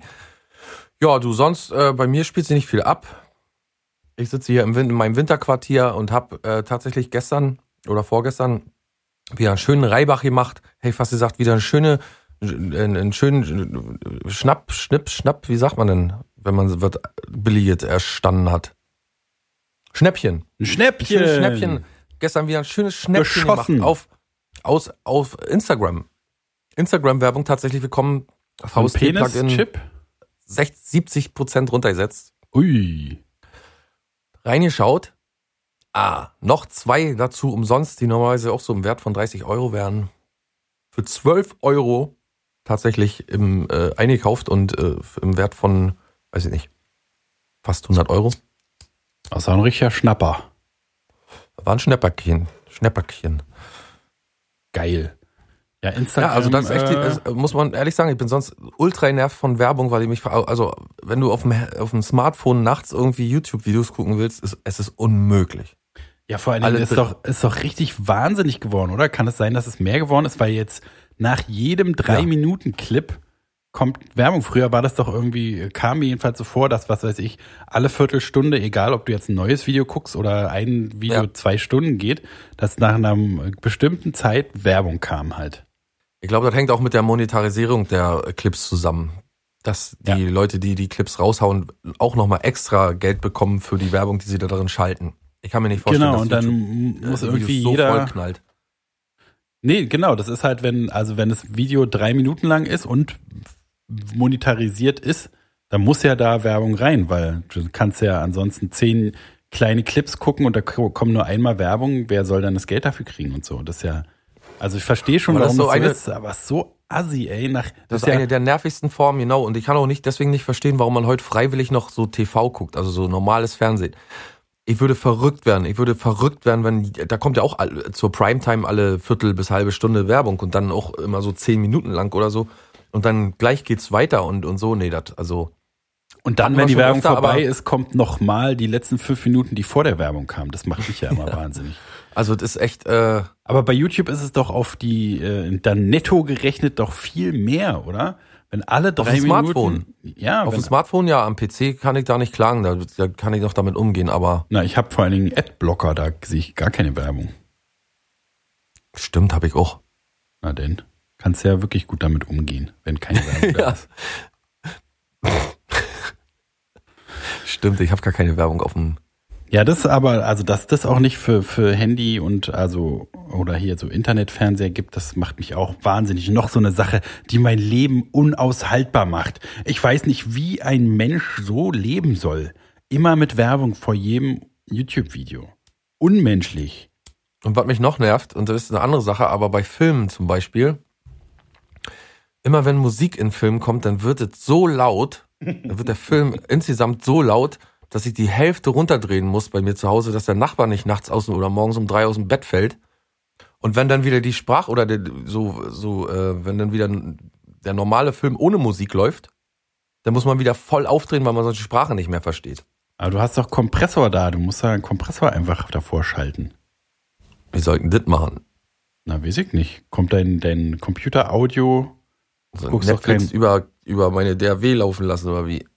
Ja, du, sonst, äh, bei mir spielt sie nicht viel ab. Ich sitze hier im in meinem Winterquartier und habe äh, tatsächlich gestern oder vorgestern wieder einen schönen Reibach gemacht. Hey, fast gesagt, wieder eine schöne, einen, einen schönen Schnapp, Schnipp, Schnapp, wie sagt man denn, wenn man wird billiget erstanden hat? Schnäppchen. Ein Schnäppchen. Schönes Schnäppchen. Gestern wieder ein schönes Schnäppchen Geschossen. gemacht auf, aus, auf Instagram. Instagram-Werbung tatsächlich bekommen. Von VST-Plugin Penis-Chip? 60, 70 Prozent runtergesetzt. Ui. Reingeschaut. Ah, noch zwei dazu umsonst, die normalerweise auch so im Wert von 30 Euro wären. Für 12 Euro tatsächlich im, äh, eingekauft und äh, im Wert von, weiß ich nicht, fast 100 Euro. Das war ein richtiger Schnapper. War ein Schnäpperchen. Schnäpperchen. Geil. Ja, Instagram. Ja, also das ist echt, äh, das muss man ehrlich sagen, ich bin sonst ultra genervt von Werbung, weil die mich, ver- also wenn du auf dem, auf dem Smartphone nachts irgendwie YouTube-Videos gucken willst, ist, es ist unmöglich. Ja, vor allen Dingen Alle ist doch, ist doch richtig wahnsinnig geworden, oder? Kann es sein, dass es mehr geworden ist, weil jetzt nach jedem drei. Minuten Clip kommt Werbung. Früher war das doch irgendwie, kam mir jedenfalls so vor, dass, was weiß ich, alle Viertelstunde, egal ob du jetzt ein neues Video guckst oder ein Video Ja. zwei Stunden geht, dass nach einer bestimmten Zeit Werbung kam halt. Ich glaube, das hängt auch mit der Monetarisierung der äh, Clips zusammen. Dass die Ja. Leute, die die Clips raushauen, auch nochmal extra Geld bekommen für die Werbung, die sie da drin schalten. Ich kann mir nicht vorstellen, Genau, dass und dann YouTube, äh, muss die irgendwie so jeder. vollknallt. Nee, genau, das ist halt, wenn, also wenn das Video drei Minuten lang ist und monetarisiert ist, dann muss ja da Werbung rein, weil du kannst ja ansonsten zehn kleine Clips gucken und da ko- kommen nur einmal Werbung, wer soll dann das Geld dafür kriegen und so. Das ist ja, also ich verstehe schon, Aber das warum das so eine- ist, aber so assi, ey, nach, Das ist eine der nervigsten Formen, genau. Und ich kann auch nicht deswegen nicht verstehen, warum man heute freiwillig noch so TV guckt, also so normales Fernsehen. Ich würde verrückt werden. Ich würde verrückt werden, wenn da kommt ja auch zur Primetime alle Viertel bis halbe Stunde Werbung und dann auch immer so zehn Minuten lang oder so. Und dann gleich geht's weiter und, und so. Nee, das, also. Und dann, wenn die Werbung öfter, vorbei ist, kommt noch mal die letzten fünf Minuten, die vor der Werbung kamen. Das macht mich ja immer wahnsinnig. Also das ist echt, äh, Aber bei YouTube ist es doch auf die, äh, dann netto gerechnet doch viel mehr, oder? Wenn alle drei dem Smartphone. Minuten. Ja, auf dem Smartphone ja, am PC kann ich da nicht klagen, da, da kann ich noch damit umgehen, aber na, ich habe vor allen Dingen Adblocker, da sehe ich gar keine Werbung. stimmt, habe ich auch. Na denn, kannst ja wirklich gut damit umgehen, wenn keine Werbung da Ja. ist. Stimmt, ich habe gar keine Werbung auf dem. Ja, das aber, also dass das auch nicht für, für Handy und also oder hier so Internetfernseher gibt, das macht mich auch wahnsinnig. Noch so eine Sache, die mein Leben unaushaltbar macht. Ich weiß nicht, wie ein Mensch so leben soll. Immer mit Werbung vor jedem YouTube-Video. unmenschlich. Und was mich noch nervt, und das ist eine andere Sache, aber bei Filmen zum Beispiel, immer wenn Musik in Filmen kommt, dann wird es so laut, dann wird der Film insgesamt so laut, dass ich die Hälfte runterdrehen muss bei mir zu Hause, dass der Nachbar nicht nachts aus oder morgens um drei aus dem Bett fällt. Und wenn dann wieder die Sprach oder der, so, so, äh, wenn dann wieder der normale Film ohne Musik läuft, dann muss man wieder voll aufdrehen, weil man sonst die Sprache nicht mehr versteht. Aber du hast doch Kompressor da, du musst da einen Kompressor einfach davor schalten. Wie sollten das machen? Na, weiß ich nicht. Kommt dein, dein Computer-Audio? Also Guckst doch Netflix kein- über, über meine DAW laufen lassen oder wie?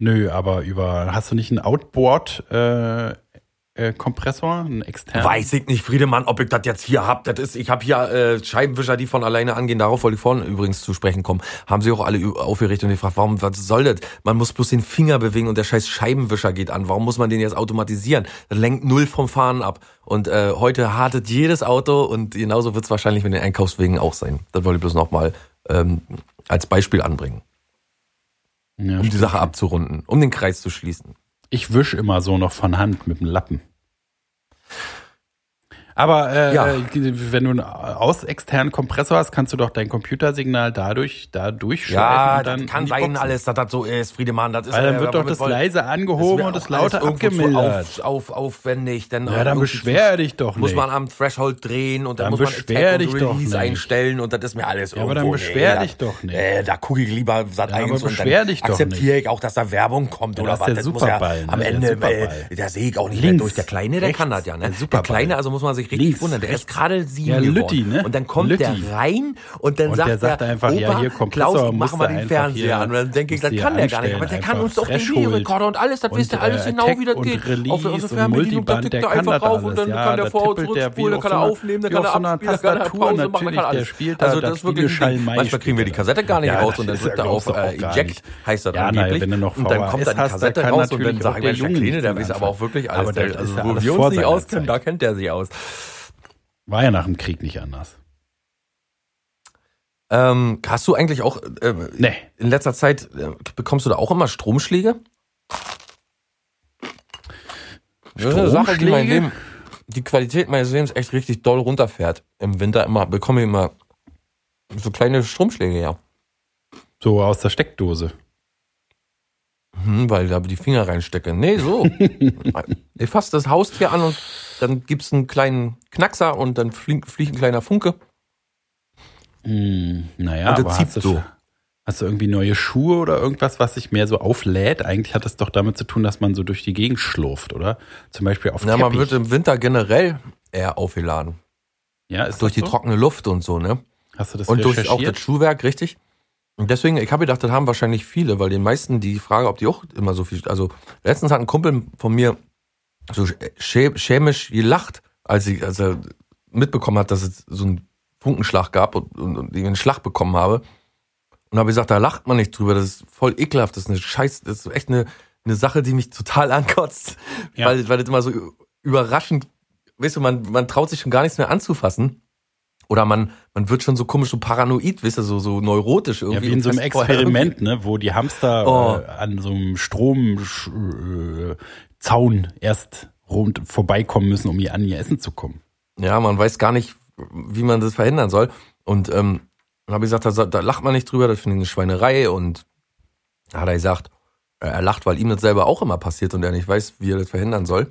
Nö, aber über, hast du nicht einen Outboard-Kompressor, äh, Kompressor, einen externen? Weiß ich nicht, Friedemann, ob ich das jetzt hier hab. Das ist, ich habe hier äh, Scheibenwischer, die von alleine angehen. Darauf wollte ich vorhin übrigens zu sprechen kommen. Haben sie auch alle aufgerichtet und gefragt, warum, was soll das? Man muss bloß den Finger bewegen und der scheiß Scheibenwischer geht an. Warum muss man den jetzt automatisieren? Das lenkt null vom Fahren ab. Und äh, heute hartet jedes Auto und genauso wird es wahrscheinlich mit den Einkaufswegen auch sein. Das wollte ich bloß nochmal ähm, als Beispiel anbringen, Ja, um die. Sache abzurunden, um den Kreis zu schließen. Ich wisch immer so noch von Hand mit dem Lappen. Aber äh, Ja. wenn du einen aus externen Kompressor hast, kannst du doch dein Computersignal dadurch da durchschleifen Ja, dann das kann sein Boxen. alles, dass das so ist, Friedemann. Das ist Weil dann äh, wird doch das leise angehoben und das auch alles laute irgendwo zu abgemildert. Auf, auf, aufwendig. Dann Ja, dann beschwer dich doch Muss nicht. man am Threshold drehen und dann, Dann muss man beschwer dich doch nicht. einstellen und das ist mir alles Ja, aber dann beschwer nee, dich doch nicht. Äh, da gucke ich lieber Sat Ja, 1 aber und dann akzeptiere ich auch, dass da Werbung kommt Ja, oder das was. der muss Superball, ja ne? am Ende, äh, der sehe ich auch nicht mehr durch. Der Kleine, der kann das ja, ne? der. Kleine, also muss man sich richtig Links, wundern. Der rechts. ist gerade sieben Ja. Lütti, ne? Und dann kommt Lütti. der rein und dann Und sagt der sagt der einfach, ja, Opa, hier, Kompressor Klaus, machen wir den Fernseher hier- an. Und dann denke ich, das kann der gar nicht. Aber der kann uns doch den Videorekorder und alles, das wisst ihr alles genau, wie das geht. Auf und Fernbedienung, da der er einfach das rauf und dann Ja, kann der vor- und der zurückspulen, dann kann er aufnehmen, dann kann er abspielen, dann kann er Pause machen, dann kann er der alles. Also das ist wirklich ein Ding. Manchmal kriegen wir die er Kassette gar nicht Ja, raus und dann drückt ja er auf Eject, heißt das Ja, angeblich. Und dann kommt da VHS die Kassette raus und dann wir, der der Junge der weiß aber auch wirklich Aber alles. das Der- ja Also wo wir uns nicht auskennen, da kennt der sich aus. War ja nach dem Krieg nicht anders. Ähm, hast du eigentlich auch äh, Nee. in letzter Zeit äh, bekommst du da auch immer Stromschläge? Das ist eine Sache, die mein Stromschläge? Leben, die Qualität meines Lebens echt richtig doll runterfährt. Im Winter immer bekomme ich immer so kleine Stromschläge, ja. So aus der Steckdose. Hm, weil da die Finger reinstecke. Nee, so. ich fasse das Haustier an und dann gibt's einen kleinen Knackser und dann fliegt, fliegt ein kleiner Funke. Hm, naja, Und aber hast du, so. hast du irgendwie neue Schuhe oder irgendwas, was sich mehr so auflädt? Eigentlich hat es doch damit zu tun, dass man so durch die Gegend schlurft, oder? Zum Beispiel auf Na, Teppich. man wird im Winter generell eher aufgeladen. ja, ist Durch das die so? trockene Luft und so, ne? Hast du das Und durch auch das Schuhwerk, richtig? Und deswegen, ich habe gedacht, das haben wahrscheinlich viele, weil den meisten die Frage, ob die auch immer so viel. Also letztens hat ein Kumpel von mir so schä schämisch gelacht, als, ich, als er mitbekommen hat, dass es so einen Funkenschlag gab und, und, und ich einen Schlag bekommen habe. Und habe gesagt, da lacht man nicht drüber, das ist voll ekelhaft, das ist eine Scheiß, das ist echt eine, eine Sache, die mich total ankotzt, Ja. weil, weil das immer so überraschend, weißt du, man, man traut sich schon gar nichts mehr anzufassen. Oder man, man wird schon so komisch, so paranoid, weißt du, so, so neurotisch irgendwie. Ja, wie in so einem Experiment, ne, wo die Hamster Oh. äh, an so einem Stromzaun äh, Zaun erst rund vorbeikommen müssen, um hier an ihr Essen zu kommen. Ja, man weiß gar nicht, wie man das verhindern soll. Und ähm, dann habe ich gesagt, da, da lacht man nicht drüber, das finde ich eine Schweinerei. Und da hat er gesagt, äh, er lacht, weil ihm das selber auch immer passiert und er nicht weiß, wie er das verhindern soll.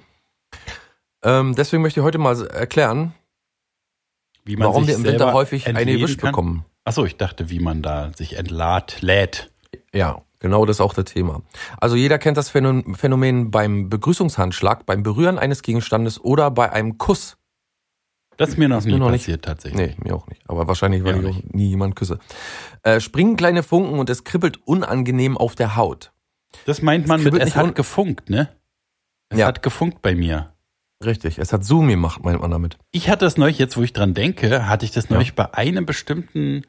Ähm, deswegen möchte ich heute mal erklären, warum wir im Winter häufig eine kann. bekommen. Achso, ich dachte, wie man da sich entlädt, lädt. Ja, genau das ist auch das Thema. Also jeder kennt das Phänomen beim Begrüßungshandschlag, beim Berühren eines Gegenstandes oder bei einem Kuss. Das ist mir noch nie mir noch nicht- passiert, tatsächlich. Nee, mir auch nicht. Aber wahrscheinlich, weil Mir ich auch nie jemand küsse. Äh, springen kleine Funken und es kribbelt unangenehm auf der Haut. Das meint man mit, es nicht hat un- gefunkt, ne? Es Ja. hat gefunkt bei mir. Richtig. Es hat Zoom gemacht, meint man damit. Ich hatte das neulich, jetzt wo ich dran denke, hatte ich das Ja. neulich bei einem bestimmten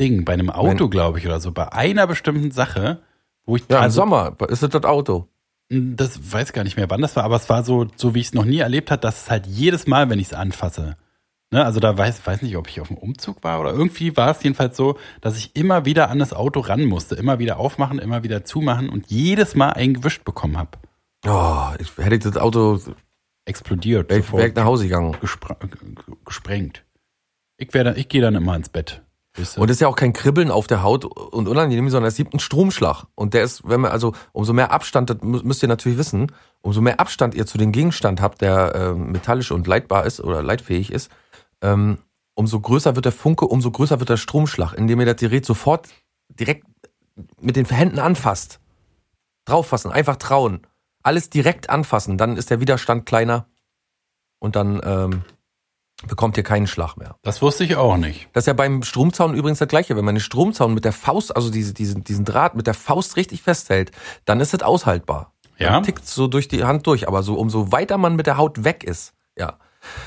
Ding, bei einem Auto, glaube ich, oder so, bei einer bestimmten Sache, wo ich Ja, im also, Sommer ist es das Auto. das weiß gar nicht mehr, wann das war, aber es war so, so wie ich es noch nie erlebt habe, dass es halt jedes Mal, wenn ich es anfasse, ne, also da weiß, weiß nicht, ob ich auf dem Umzug war oder irgendwie war es jedenfalls so, dass ich immer wieder an das Auto ran musste, immer wieder aufmachen, immer wieder zumachen und jedes Mal einen gewischt bekommen habe. Oh, ich, hätte ich das Auto explodiert. Wäre wär ich nach Hause gegangen. gespr gesprengt. Ich, wär dann, ich gehe dann immer ins Bett. Und es ist ja auch kein Kribbeln auf der Haut und unangenehm, sondern es gibt einen Stromschlag. Und der ist, wenn man, also umso mehr Abstand, das mü- müsst ihr natürlich wissen, umso mehr Abstand ihr zu dem Gegenstand habt, der äh, metallisch und leitbar ist oder leitfähig ist, ähm, umso größer wird der Funke, umso größer wird der Stromschlag, indem ihr das Gerät sofort direkt mit den Händen anfasst. Drauffassen, einfach trauen. Alles direkt anfassen, dann ist der Widerstand kleiner und dann ähm, bekommt ihr keinen Schlag mehr. das wusste ich auch nicht. Das ist ja beim Stromzaun übrigens das gleiche. Wenn man den Stromzaun mit der Faust, also diese, diesen, diesen Draht mit der Faust richtig festhält, dann ist es aushaltbar. Ja? Dann tickt so durch die Hand durch. Aber so umso weiter man mit der Haut weg ist, ja,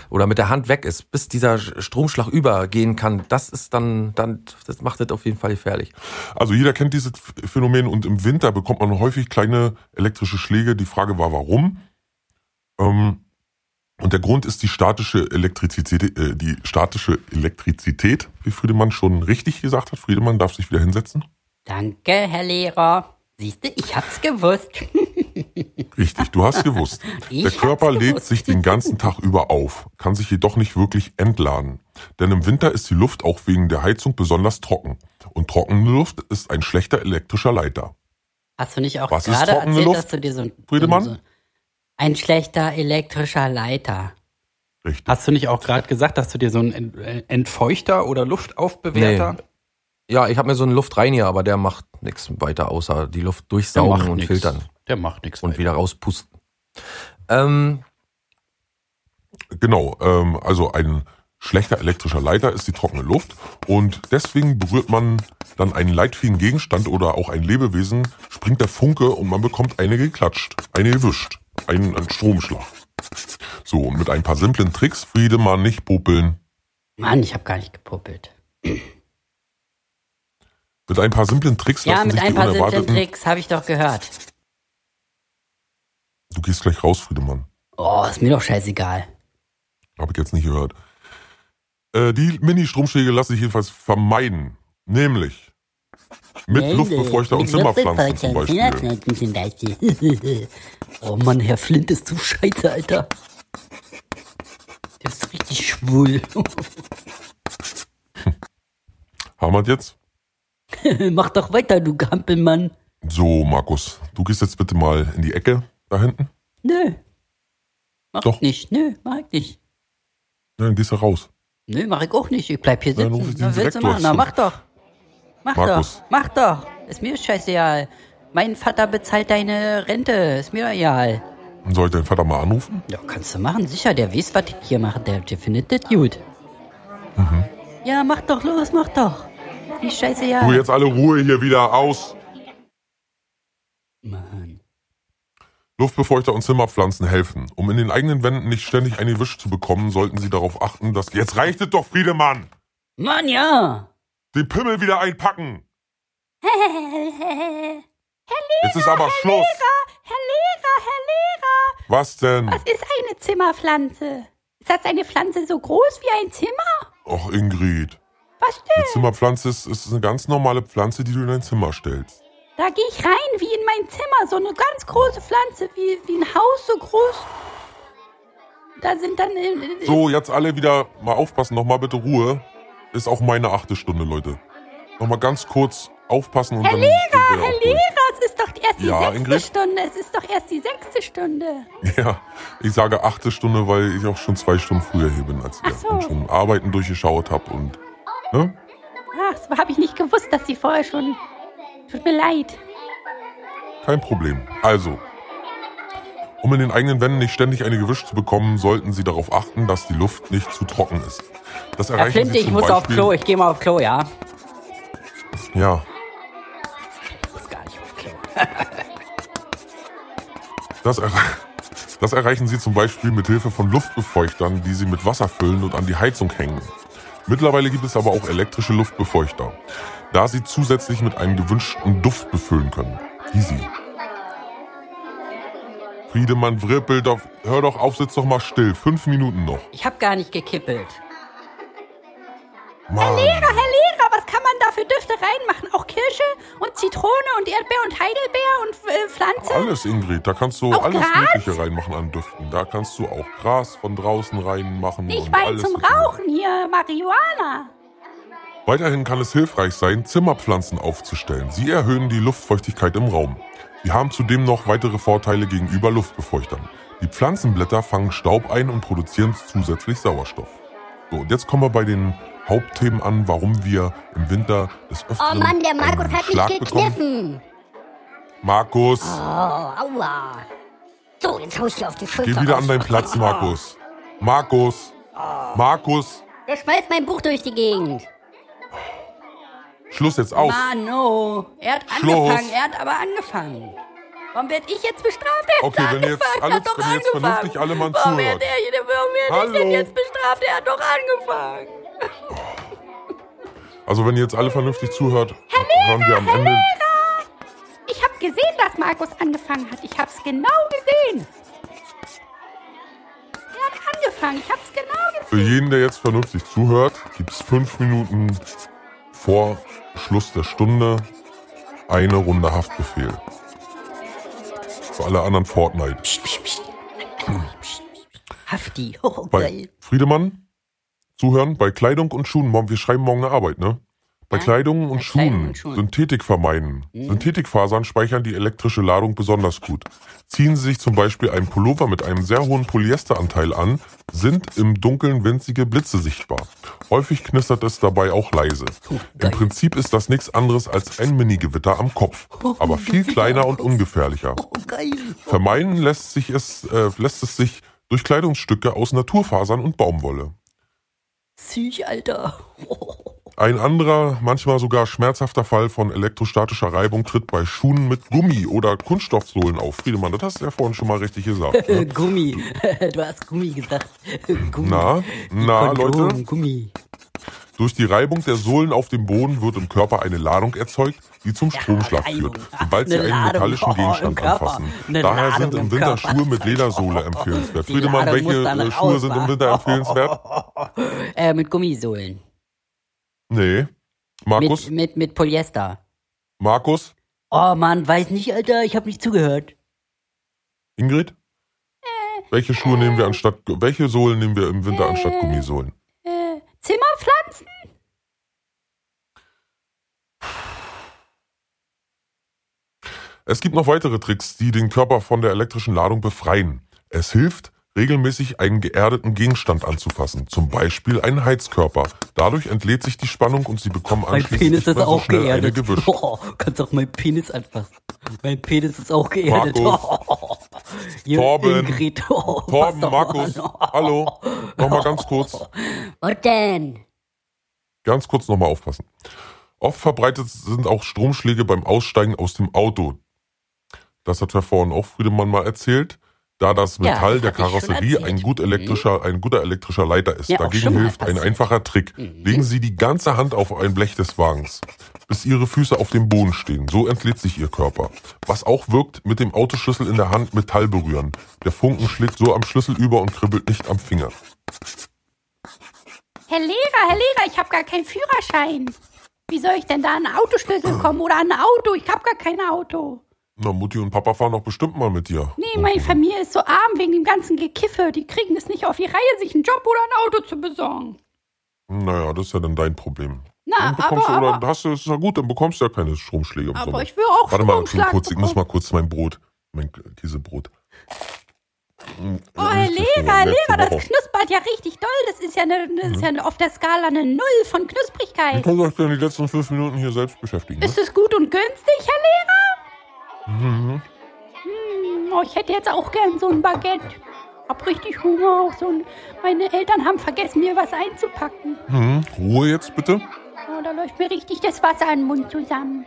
oder mit der Hand weg ist, bis dieser Stromschlag übergehen kann, das ist dann, dann, das macht es auf jeden Fall gefährlich. Also jeder kennt dieses Phänomen und im Winter bekommt man häufig kleine elektrische Schläge. Die Frage war, warum? Ähm, und der Grund ist die statische Elektrizität, äh, die statische Elektrizität, wie Friedemann schon richtig gesagt hat. Friedemann darf sich wieder hinsetzen. Danke, Herr Lehrer. Siehste, ich hab's gewusst. Richtig, du hast gewusst. Ich Der Körper lädt sich den ganzen Tag über auf, kann sich jedoch nicht wirklich entladen. Denn im Winter ist die Luft auch wegen der Heizung besonders trocken. Und trockene Luft ist ein schlechter elektrischer Leiter. Hast du nicht auch Was gerade erzählt, Luft, dass du dir so ein, Friedemann? so ein schlechter elektrischer Leiter. Richtig. Hast du nicht auch gerade gesagt, dass du dir so einen äh, Entfeuchter oder Luftaufbewerter? Ja, ich habe mir so einen Luftreiniger, aber der macht nichts weiter, außer die Luft durchsaugen und nix. filtern Der macht nichts. und wieder rauspusten. Ähm, Genau, ähm, also ein schlechter elektrischer Leiter ist die trockene Luft und deswegen berührt man dann einen leitfähigen Gegenstand oder auch ein Lebewesen, springt der Funke und man bekommt eine geklatscht, eine gewischt, einen, einen Stromschlag. So, und mit ein paar simplen Tricks, Friedemann, nicht popeln, Mann, ich hab gar nicht gepuppelt. mit ein paar simplen Tricks Ja, lassen mit sich ein die paar simplen. Tricks habe ich doch gehört. Du gehst gleich raus, Friedemann. Oh, ist mir doch scheißegal. Habe ich jetzt nicht gehört. Äh, die Mini-Stromschläge lassen sich jedenfalls vermeiden. Nämlich mit Luftbefeuchter und Zimmerpflanzen zum Beispiel. zum Beispiel. oh Mann, Herr Flint ist zu scheiße, Alter. Der ist richtig schwul. Haben wir jetzt? Mach doch weiter, du Gampelmann. So, Markus, du gehst jetzt bitte mal in die Ecke da hinten. Nö. Mach Doch. ich nicht. Nö, mach ich nicht. Dann gehst du raus. Nö, mach ich auch nicht. Ich bleib hier Dann sitzen. ruf ich den Was willst du Direktor machen? Na, mach doch. Mach Markus. doch. Mach doch. Ist mir scheißegal. Mein Vater bezahlt deine Rente. Ist mir egal. Soll ich deinen Vater mal anrufen? Ja, kannst du machen. Sicher, der weiß, was ich hier mache. Der, der findet das gut. Mhm. Ja, mach doch los, mach doch. Ist mir scheißegal. Du, jetzt alle Ruhe hier wieder aus. Mann. Luftbefeuchter und Zimmerpflanzen helfen. Um in den eigenen Wänden nicht ständig ein Gewisch zu bekommen, sollten Sie darauf achten, dass... Jetzt reicht es doch, Friedemann! Mann, ja. Den Pimmel wieder einpacken! Jetzt ist aber Schluss! Herr Lehrer, Herr Lehrer, Was denn? was ist eine Zimmerpflanze? Ist das eine Pflanze so groß wie ein Zimmer? Och, Ingrid. Was Eine denn? Zimmerpflanze ist, ist eine ganz normale Pflanze, die du in dein Zimmer stellst. Da gehe ich rein wie in mein Zimmer. So eine ganz große Pflanze, wie, wie ein Haus so groß. Da sind dann. äh, So, jetzt alle wieder mal aufpassen, nochmal bitte Ruhe. Ist auch meine achte Stunde, Leute. Nochmal ganz kurz aufpassen und Herr dann. Lehrer, Herr auch durch. Lehrer, es ist doch erst die Ja, sechste Ingrid? Stunde. Es ist doch erst die sechste Stunde. Ja, ich sage achte Stunde, weil ich auch schon zwei Stunden früher hier bin als ihr. So. Und schon Arbeiten durchgeschaut habe und. Ne? Ach, so habe ich nicht gewusst, dass Sie vorher schon. Tut mir leid. Kein Problem. Also, um in den eigenen Wänden nicht ständig eine Gewisch zu bekommen, sollten Sie darauf achten, dass die Luft nicht zu trocken ist. Das Herr erreichen Flinte, Sie ich zum muss auf Beispiel, Klo. Ich gehe mal auf Klo, ja? Ja, Ich muss gar nicht auf Klo. das, er das erreichen Sie zum Beispiel mit Hilfe von Luftbefeuchtern, die Sie mit Wasser füllen und an die Heizung hängen. Mittlerweile gibt es aber auch elektrische Luftbefeuchter, da sie zusätzlich mit einem gewünschten Duft befüllen können. Easy. Friedemann wrippelt auf. Hör doch auf, sitz doch mal still. Fünf Minuten noch. Ich habe gar nicht gekippelt. Mann. Herr Lehrer, Herr Lehrer, was kann man da für Düfte reinmachen? Auch Kirsche und Zitrone und Erdbeer und Heidelbeer und äh, Pflanze? Alles, Ingrid. Da kannst du Auch alles Gras? Mögliche reinmachen an Düften. Da kannst du auch Gras von draußen reinmachen. Ich meine alles zum. Rauchen hier, Marihuana. Weiterhin kann es hilfreich sein, Zimmerpflanzen aufzustellen. Sie erhöhen die Luftfeuchtigkeit im Raum. Sie haben zudem noch weitere Vorteile gegenüber Luftbefeuchtern. Die Pflanzenblätter fangen Staub ein und produzieren zusätzlich Sauerstoff. So, und jetzt kommen wir bei den Hauptthemen an, warum wir im Winter des Öfteren Oh Mann, der Markus hat Schlag mich bekommen. gekniffen. Markus, Oh, aua. So, jetzt hau ich dir auf die Schulter. geh wieder an deinen Platz, Markus. Markus, Markus, Der schmeißt mein Buch durch die Gegend. Schluss jetzt aus. Mano, er hat Schluss. angefangen, er hat aber angefangen. Warum werd ich jetzt bestraft? Er Okay, hat wenn jetzt angefangen, alle- er hat doch wenn jetzt angefangen. vernünftig alle mal warum zuhört. Warum werde ich Hallo. denn jetzt bestraft? Er hat doch angefangen. Also wenn ihr jetzt alle vernünftig zuhört, hören wir am Ende. Ich habe gesehen, dass Markus angefangen hat. Ich hab's genau gesehen. Er hat angefangen. Ich hab's genau gesehen. Für jeden, der jetzt vernünftig zuhört, gibt es fünf Minuten vor Schluss der Stunde eine Runde Haftbefehl. Für alle anderen Fortnite. Hafti. Oh, Bei. Friedemann, zuhören, bei Kleidung und Schuhen, morgen, wir schreiben morgen eine Arbeit, ne? Bei Kleidung und Bei Schuhen, Kleidung und Schuhen. Synthetik vermeiden. Synthetikfasern speichern die elektrische Ladung besonders gut. Ziehen Sie sich zum Beispiel einen Pullover mit einem sehr hohen Polyesteranteil an, sind im Dunkeln winzige Blitze sichtbar. Häufig knistert es dabei auch leise. Im. Prinzip ist das nichts anderes als ein Mini-Gewitter am Kopf, aber viel kleiner und ungefährlicher. Oh. Vermeiden lässt, sich es, äh, lässt es sich durch Kleidungsstücke aus Naturfasern und Baumwolle. Psych, Alter. Ein anderer, manchmal sogar schmerzhafter Fall von elektrostatischer Reibung tritt bei Schuhen mit Gummi oder Kunststoffsohlen auf. Friedemann, das hast du ja vorhin schon mal richtig gesagt. Ne? Gummi. Du hast Gummi gesagt. Gummi. Na, na, Kondom, Leute, Gummi. Durch die Reibung der Sohlen auf dem Boden wird im Körper eine Ladung erzeugt, die zum Stromschlag führt, sobald sie Eine einen metallischen Oh, Gegenstand anfassen. Daher sind im Winter. Schuhe mit Ledersohle empfehlenswert. Friedemann, welche äh, Schuhe sind im Winter empfehlenswert? Äh, mit Gummisohlen. Nee. Markus? Mit, mit, mit Polyester. Markus? Oh Mann, weiß nicht, Alter. Ich habe nicht zugehört. Ingrid? Welche Schuhe nehmen wir anstatt, welche Sohlen nehmen wir im Winter anstatt Gummisohlen? Zimmerpflanzen? Es gibt noch weitere Tricks, die den Körper von der elektrischen Ladung befreien. Es hilft, regelmäßig einen geerdeten Gegenstand anzufassen, zum Beispiel einen Heizkörper. Dadurch entlädt sich die Spannung und Sie bekommen Mein anschließend Penis nicht ist mehr so auch eine geerdet. Oh, kannst auch meinen Penis anfassen. Mein Penis ist auch geerdet. Markus. Hier, Torben. Ingrid. Oh, Torben, Markus, an. hallo, nochmal ganz kurz, Was denn? ganz kurz nochmal aufpassen. Oft verbreitet sind auch Stromschläge beim Aussteigen aus dem Auto. Das hat Herr vorhin auch Friedemann mal erzählt. Da das Ja, Metall das der Karosserie ein, gut elektrischer, ein guter elektrischer Leiter ist. Ja, Dagegen hilft ein einfacher Trick. Legen Sie die ganze Hand auf ein Blech des Wagens, bis Ihre Füße auf dem Boden stehen. So entlädt sich Ihr Körper. Was auch wirkt, mit dem Autoschlüssel in der Hand Metall berühren. Der Funken schlägt so am Schlüssel über und kribbelt nicht am Finger. Herr Lehrer, Herr Lehrer, ich habe gar keinen Führerschein. Wie soll ich denn da an einen Autoschlüssel kommen oder an ein Auto? Ich habe gar kein Auto. Na, Mutti und Papa fahren doch bestimmt mal mit dir. Nee, meine Familie ist so arm wegen dem ganzen Gekiffe. Die kriegen es nicht auf die Reihe, sich einen Job oder ein Auto zu besorgen. Naja, das ist ja dann dein Problem. Na, Dann bekommst aber, du, aber, hast du, ist ja gut, dann bekommst du ja keine Stromschläge im aber Sommer. ich will auch Warte mal, Stromschlag kurz, ich muss mal kurz mein Brot, mein Käsebrot. Mm, Oh, Herr Lehrer, Herr Lehrer, das knuspert ja richtig doll. Das ist ja, eine, das ist ja eine, auf der Skala eine Null von Knusprigkeit. könnt ihr euch denn die letzten fünf Minuten hier selbst beschäftigen? Ne? Ist es gut und günstig, Herr Lehrer? Hm, oh, ich hätte jetzt auch gern so ein Baguette. Hab richtig Hunger. Auch so ein, meine Eltern haben vergessen, mir was einzupacken. Hm, Ruhe jetzt bitte. Oh, da läuft mir richtig das Wasser an den Mund zusammen.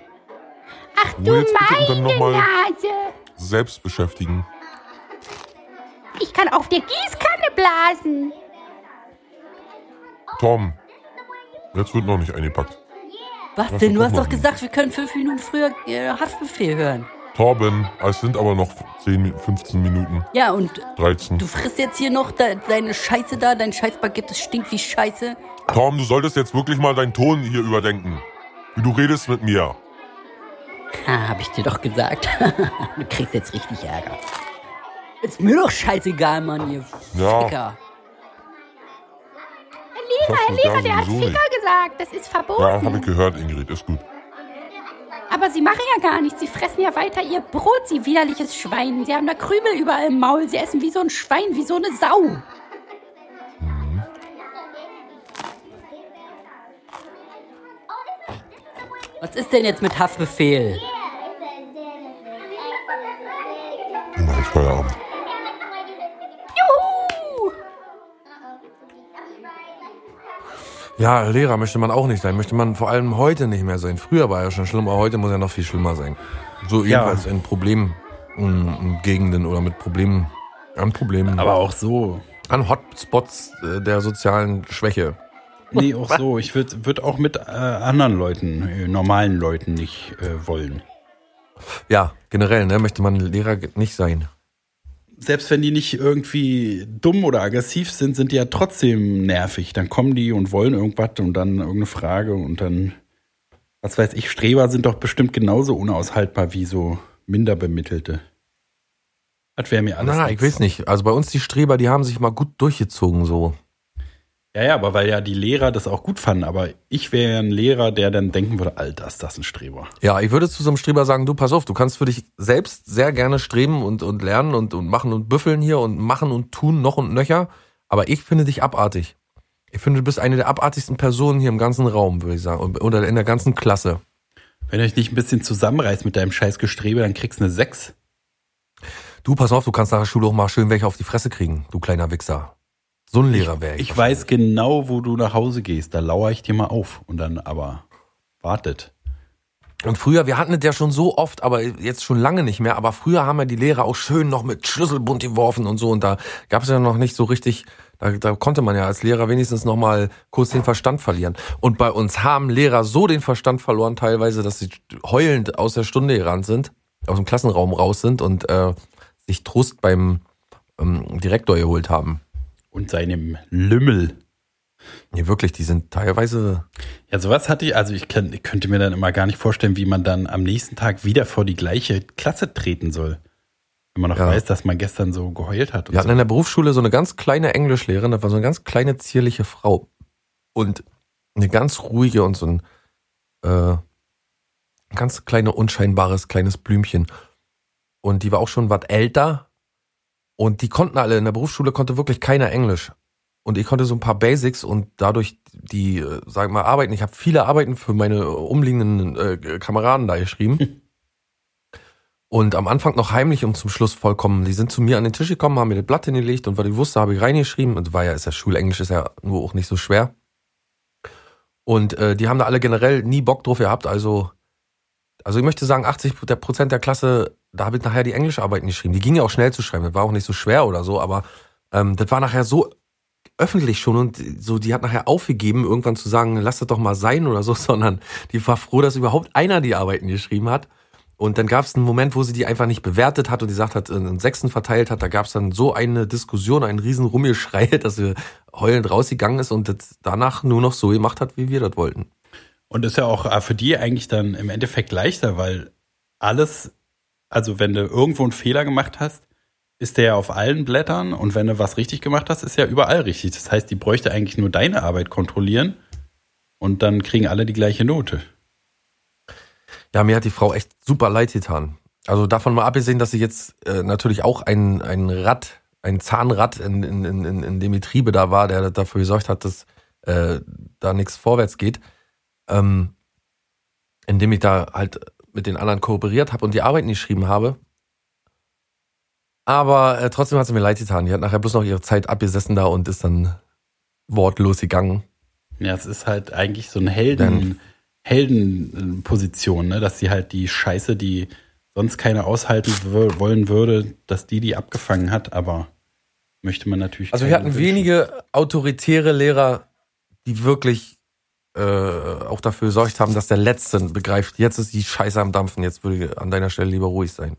Ach du Ruhe jetzt bitte und dann meine noch mal- Nase. Selbst beschäftigen. Ich kann auf der Gießkanne blasen. Tom, jetzt wird noch nicht eingepackt. Was denn? Du hast doch gesagt, wir können fünf Minuten früher äh, Haftbefehl hören. Torben, es sind aber noch 10, Mi- 15 Minuten. Ja, und 13. du frisst jetzt hier noch de deine Scheiße da, dein Scheißbaguette, das stinkt wie Scheiße. Torben, du solltest jetzt wirklich mal deinen Ton hier überdenken. Wie du redest mit mir. Ha, hab ich dir doch gesagt. du kriegst jetzt richtig Ärger. Ist mir doch scheißegal, Mann, ihr Ja. Ficker. Herr Lehrer, Herr Das ist ja Lehrer, der hat Ficker nicht. gesagt. Das ist verboten. Ja, habe ich gehört, Ingrid, ist gut. Aber sie machen ja gar nichts. Sie fressen ja weiter ihr Brot, sie widerliches Schwein. Sie haben da Krümel überall im Maul. Sie essen wie so ein Schwein, wie so eine Sau. Was ist denn jetzt mit Haftbefehl? Mach ich Feierabend. Ja, Lehrer möchte man auch nicht sein. Möchte man vor allem heute nicht mehr sein. Früher war ja schon schlimm, aber heute muss er noch viel schlimmer sein. So jedenfalls in Problemgegenden oder mit Problemen, an Problemen, Aber auch so. an Hotspots äh, der sozialen Schwäche. Nee, auch so. Ich würde würd auch mit äh, anderen Leuten, äh, normalen Leuten nicht äh, wollen. Ja, generell, ne, möchte man Lehrer nicht sein. Selbst wenn die nicht irgendwie dumm oder aggressiv sind, sind die ja trotzdem nervig. Dann kommen die und wollen irgendwas und dann irgendeine Frage und dann, was weiß ich, Streber sind doch bestimmt genauso unaushaltbar wie so Minderbemittelte. Das wäre mir alles. Na, ich weiß nicht. Also bei uns die Streber, die haben sich mal gut durchgezogen so. Ja, ja, aber weil ja die Lehrer das auch gut fanden. Aber ich wäre ja ein Lehrer, der dann denken würde, Alter, ist das ein Streber. Ja, ich würde zu so einem Streber sagen, du pass auf, du kannst für dich selbst sehr gerne streben und, und lernen und, und machen und büffeln hier und machen und tun noch und nöcher. Aber ich finde dich abartig. Ich finde, du bist eine der abartigsten Personen hier im ganzen Raum, würde ich sagen. und- Oder in der ganzen Klasse. Wenn du dich nicht ein bisschen zusammenreißt mit deinem scheiß Gestrebe, dann kriegst du eine 6. Du, pass auf, du kannst nach der Schule auch mal schön welche auf die Fresse kriegen, du kleiner Wichser. So ein Lehrer wäre ich. Ich weiß genau, wo du nach Hause gehst. Da lauere ich dir mal auf. Und dann aber wartet. Und früher, wir hatten es ja schon so oft, aber jetzt schon lange nicht mehr, aber früher haben ja die Lehrer auch schön noch mit Schlüsselbund geworfen und so und da gab es ja noch nicht so richtig, da, da konnte man ja als Lehrer wenigstens noch mal kurz den Verstand verlieren. Und bei uns haben Lehrer so den Verstand verloren teilweise, dass sie heulend aus der Stunde gerannt sind, aus dem Klassenraum raus sind und äh, sich Trost beim ähm, Direktor geholt haben. Und seinem Lümmel. Nee, wirklich, die sind teilweise Ja, sowas hatte ich, also ich, kann, ich könnte mir dann immer gar nicht vorstellen, wie man dann am nächsten Tag wieder vor die gleiche Klasse treten soll. Wenn man noch Ja. weiß, dass man gestern so geheult hat. Wir hatten so. in der Berufsschule so eine ganz kleine Englischlehrerin, das war so eine ganz kleine, zierliche Frau. Und eine ganz ruhige und so ein äh, ganz kleine, unscheinbares kleines Blümchen. Und die war auch schon was älter. Und die konnten alle, in der Berufsschule konnte wirklich keiner Englisch. Und ich konnte so ein paar Basics und dadurch die, äh, sag mal, Arbeiten, ich habe viele Arbeiten für meine umliegenden äh, Kameraden da geschrieben. Und am Anfang noch heimlich und zum Schluss vollkommen. Die sind zu mir an den Tisch gekommen, haben mir das Blatt hingelegt und was ich wusste, habe ich reingeschrieben. Und war ja, ist ja Schulenglisch, ist ja nur auch nicht so schwer. Und äh, die haben da alle generell nie Bock drauf gehabt. Also, also ich möchte sagen, 80 der Prozent der Klasse, da habe ich nachher die Englischarbeiten geschrieben. Die ging ja auch schnell zu schreiben, das war auch nicht so schwer oder so, aber ähm, das war nachher so öffentlich schon und so, die hat nachher aufgegeben, irgendwann zu sagen, lass das doch mal sein oder so, sondern die war froh, dass überhaupt einer die Arbeiten geschrieben hat. Und dann gab es einen Moment, wo sie die einfach nicht bewertet hat und die gesagt hat, einen Sechsten verteilt hat. Da gab es dann so eine Diskussion, einen riesen Rummelschrei, dass sie heulend rausgegangen ist und das danach nur noch so gemacht hat, wie wir das wollten. Und ist ja auch äh, für die eigentlich dann im Endeffekt leichter, weil alles, also wenn du irgendwo einen Fehler gemacht hast, ist der ja auf allen Blättern und wenn du was richtig gemacht hast, ist ja überall richtig. Das heißt, die bräuchte eigentlich nur deine Arbeit kontrollieren und dann kriegen alle die gleiche Note. Ja, mir hat die Frau echt super leid getan. Also davon mal abgesehen, dass sie jetzt äh, natürlich auch ein, ein Rad, ein Zahnrad in, in, in, in dem Betriebe da war, der dafür gesorgt hat, dass äh, da nichts vorwärts geht. Ähm, indem ich da halt mit den anderen kooperiert habe und die Arbeiten geschrieben habe. Aber äh, trotzdem hat sie mir leid getan. Die hat nachher bloß noch ihre Zeit abgesessen da und ist dann wortlos gegangen. Ja, es ist halt eigentlich so eine Helden, Heldenposition, ne? dass sie halt die Scheiße, die sonst keiner aushalten wollen würde, dass die die abgefangen hat, aber möchte man natürlich. Also wir hatten wünschen. wenige autoritäre Lehrer, die wirklich äh, auch dafür gesorgt haben, dass der Letzte begreift, jetzt ist die Scheiße am Dampfen, jetzt würde an deiner Stelle lieber ruhig sein.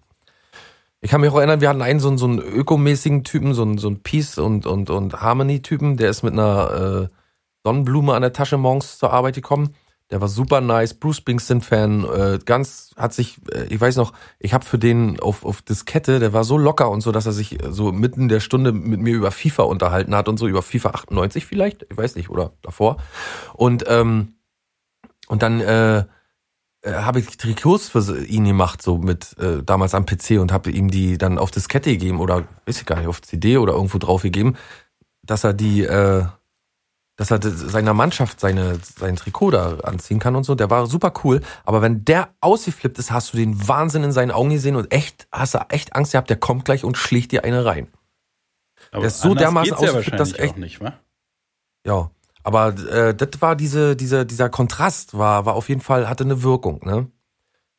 Ich kann mich auch erinnern, wir hatten einen so, einen- so einen ökomäßigen Typen, so einen, so einen Peace- und, und, und Harmony-Typen, der ist mit einer äh, Sonnenblume an der Tasche morgens zur Arbeit gekommen. Der war super nice, Bruce Springsteen-Fan, äh, ganz, hat sich, äh, ich weiß noch, ich habe für den auf, auf Diskette, der war so locker und so, dass er sich äh, so mitten der Stunde mit mir über FIFA unterhalten hat und so, über FIFA 98 vielleicht, ich weiß nicht, oder davor. Und, ähm, und dann äh, äh, habe ich Trikots für ihn gemacht, so mit äh, damals am PC und habe ihm die dann auf Diskette gegeben oder weiß ich gar nicht, auf CD oder irgendwo drauf gegeben, dass er die, äh, dass er seiner Mannschaft seine, sein Trikot da anziehen kann und so. Der war super cool. Aber wenn der ausgeflippt ist, hast du den Wahnsinn in seinen Augen gesehen und echt, hast du echt Angst gehabt, der kommt gleich und schlägt dir eine rein. Aber Der ist so dermaßen ja ausgeflippt, dass echt- auch nicht, wa? Ja. Aber äh, das war diese, diese, dieser Kontrast war, war auf jeden Fall, hatte eine Wirkung, ne?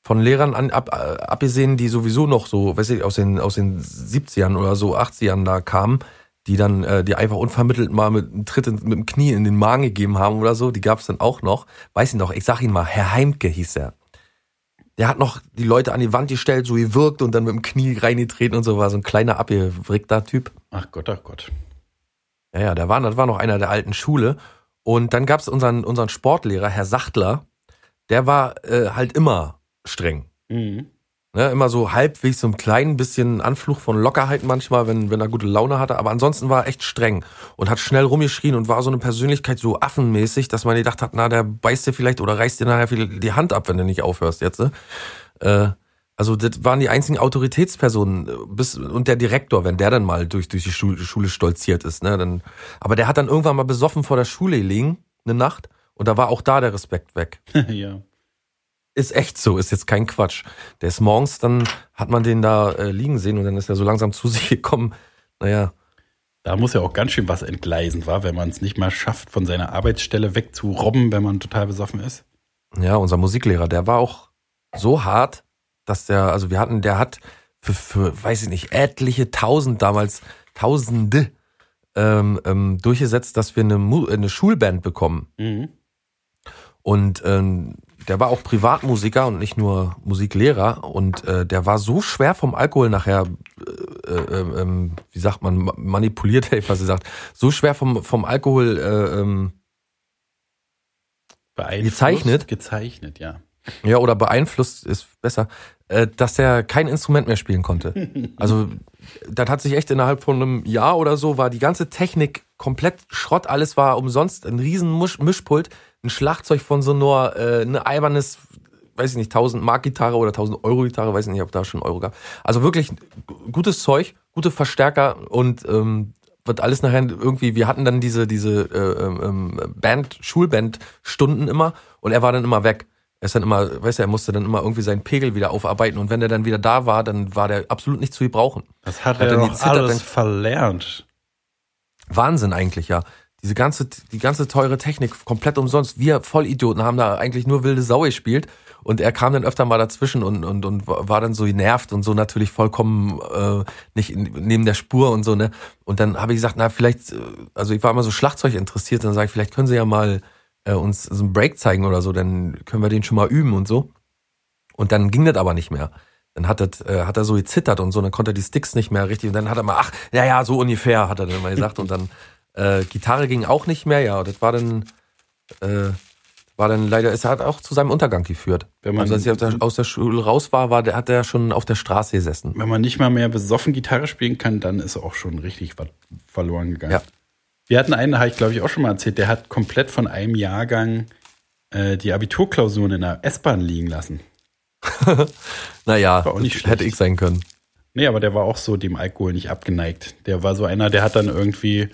Von Lehrern an, ab, äh, abgesehen, die sowieso noch so, weiß ich, aus den, aus den 70ern oder so 80ern da kamen, die dann, äh, die einfach unvermittelt mal mit einem Tritt in, mit dem Knie in den Magen gegeben haben oder so, die gab's dann auch noch. Weiß ich noch, ich sag ihn mal, Herr Heimke hieß er. Der hat noch die Leute an die Wand gestellt, so gewirkt und dann mit dem Knie reingetreten und so, war so ein kleiner abgewrickter Typ. Ach Gott, ach Gott. Ja, ja, der war, das war noch einer der alten Schule. Und dann gab's unseren, unseren Sportlehrer, Herr Sachtler, der war äh, halt immer streng. Mhm. Ne, immer so halbwegs so ein klein bisschen Anflug von Lockerheit manchmal, wenn, wenn er gute Laune hatte. Aber ansonsten war er echt streng und hat schnell rumgeschrien und war so eine Persönlichkeit so affenmäßig, dass man gedacht hat, na, der beißt dir vielleicht oder reißt dir nachher die Hand ab, wenn du nicht aufhörst jetzt. ne? Äh, also das waren die einzigen Autoritätspersonen äh, bis und der Direktor, wenn der dann mal durch durch die Schule, Schule stolziert ist, ne, dann aber der hat dann irgendwann mal besoffen vor der Schule gelegen, eine Nacht und da war auch da der Respekt weg. ja. Ist echt so, ist jetzt kein Quatsch. Der ist morgens, dann hat man den da äh, liegen sehen und dann ist er so langsam zu sich gekommen. Naja, Da muss ja auch ganz schön was entgleisen, war, wenn man es nicht mal schafft, von seiner Arbeitsstelle wegzurobben, wenn man total besoffen ist. ja, unser Musiklehrer, der war auch so hart, dass der, also wir hatten, der hat für, für weiß ich nicht, etliche tausend damals, tausende ähm, ähm, durchgesetzt, dass wir eine, Mu eine Schulband bekommen. Mhm. Und ähm, der war auch Privatmusiker und nicht nur Musiklehrer. Und äh, der war so schwer vom Alkohol nachher, äh, äh, ähm, wie sagt man, ma- manipuliert, hätte ich fast gesagt, so schwer vom, vom Alkohol äh, ähm, Beeinflusst, Gezeichnet? Gezeichnet, ja. ja, oder beeinflusst ist besser, äh, dass er kein Instrument mehr spielen konnte. Also das hat sich echt innerhalb von einem Jahr oder so, war die ganze Technik komplett Schrott, alles war umsonst, ein riesen Misch Mischpult, ein Schlagzeug von Sonor, äh, ein albernes, weiß ich nicht, 1000 Mark Gitarre oder 1000 Euro Gitarre, weiß ich nicht, ob da schon Euro gab. Also wirklich gutes Zeug, gute Verstärker und ähm, wird alles nachher irgendwie, wir hatten dann diese, diese äh, ähm, Band, Schulband-Stunden immer und er war dann immer weg. Er ist dann immer, weißt du, er musste dann immer irgendwie seinen Pegel wieder aufarbeiten und wenn er dann wieder da war, dann war der absolut nicht zu gebrauchen. Das hat, Hat er er doch alles verlernt. Wahnsinn eigentlich, ja. Diese ganze, die ganze teure Technik komplett umsonst. Wir Vollidioten haben da eigentlich nur wilde Sau gespielt und er kam dann öfter mal dazwischen und, und, und war dann so genervt und so natürlich vollkommen äh, nicht in, neben der Spur und so, ne. Und dann habe ich gesagt, na, vielleicht, äh, also ich war immer so Schlagzeug interessiert, dann sage ich, vielleicht können sie ja mal äh, uns so einen Break zeigen oder so, dann können wir den schon mal üben und so. Und dann ging das aber nicht mehr. Dann hat, das, äh, hat er so gezittert und so, dann konnte er die Sticks nicht mehr richtig. Und dann hat er mal, ach, ja, ja, so ungefähr, hat er dann mal gesagt. Und dann äh, Gitarre ging auch nicht mehr, ja. Das war dann, äh, war dann leider, es hat auch zu seinem Untergang geführt. Wenn man- also als ich aus der, aus der Schule raus war, war der, hat er schon auf der Straße gesessen. Wenn man nicht mal mehr besoffen Gitarre spielen kann, dann ist auch schon richtig was verloren gegangen. Ja. Wir hatten einen, habe ich glaube ich auch schon mal erzählt, der hat komplett von einem Jahrgang äh, die Abiturklausuren in der S-Bahn liegen lassen. Naja, War auch nicht hätte ich sein können. Nee, aber der war auch so dem Alkohol nicht abgeneigt. Der war so einer, der hat dann irgendwie,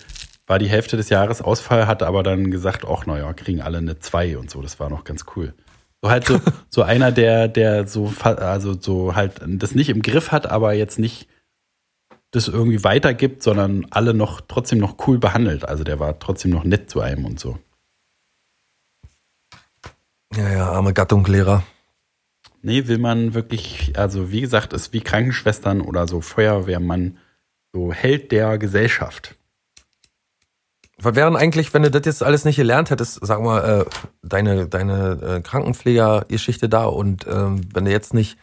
war die Hälfte des Jahres Ausfall, hat aber dann gesagt, ach naja, kriegen alle eine 2 und so. Das war noch ganz cool. So halt so, so einer, der, der so, also so halt das nicht im Griff hat, aber jetzt nicht das irgendwie weitergibt, sondern alle noch trotzdem noch cool behandelt. Also der war trotzdem noch nett zu einem und so. Ja, ja, arme Gattungslehrer. Nee, will man wirklich, also wie gesagt, ist wie Krankenschwestern oder so Feuerwehrmann, so Held der Gesellschaft. Was wären eigentlich, wenn du das jetzt alles nicht gelernt hättest, sag mal, äh, deine, deine äh, Krankenpflegergeschichte da und ähm, wenn du jetzt nicht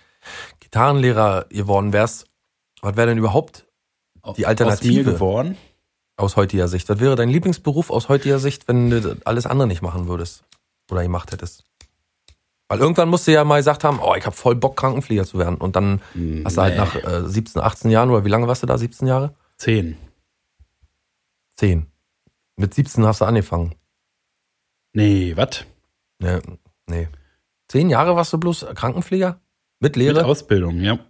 Gitarrenlehrer geworden wärst, was wäre denn überhaupt die Aus mir Alternative geworden. aus heutiger Sicht? Was wäre dein Lieblingsberuf aus heutiger Sicht, wenn du alles andere nicht machen würdest oder gemacht hättest? Weil irgendwann musst du ja mal gesagt haben, oh, ich habe voll Bock, Krankenpfleger zu werden. Und dann hast du halt Nee. nach äh, 17, 18 Jahren, oder wie lange warst du da? 17 Jahre? Zehn. 10. Mit 17 hast du angefangen. Nee, was? Nee, nee. Zehn Jahre warst du bloß Krankenpfleger? Mit Lehre? Mit Ausbildung, ja.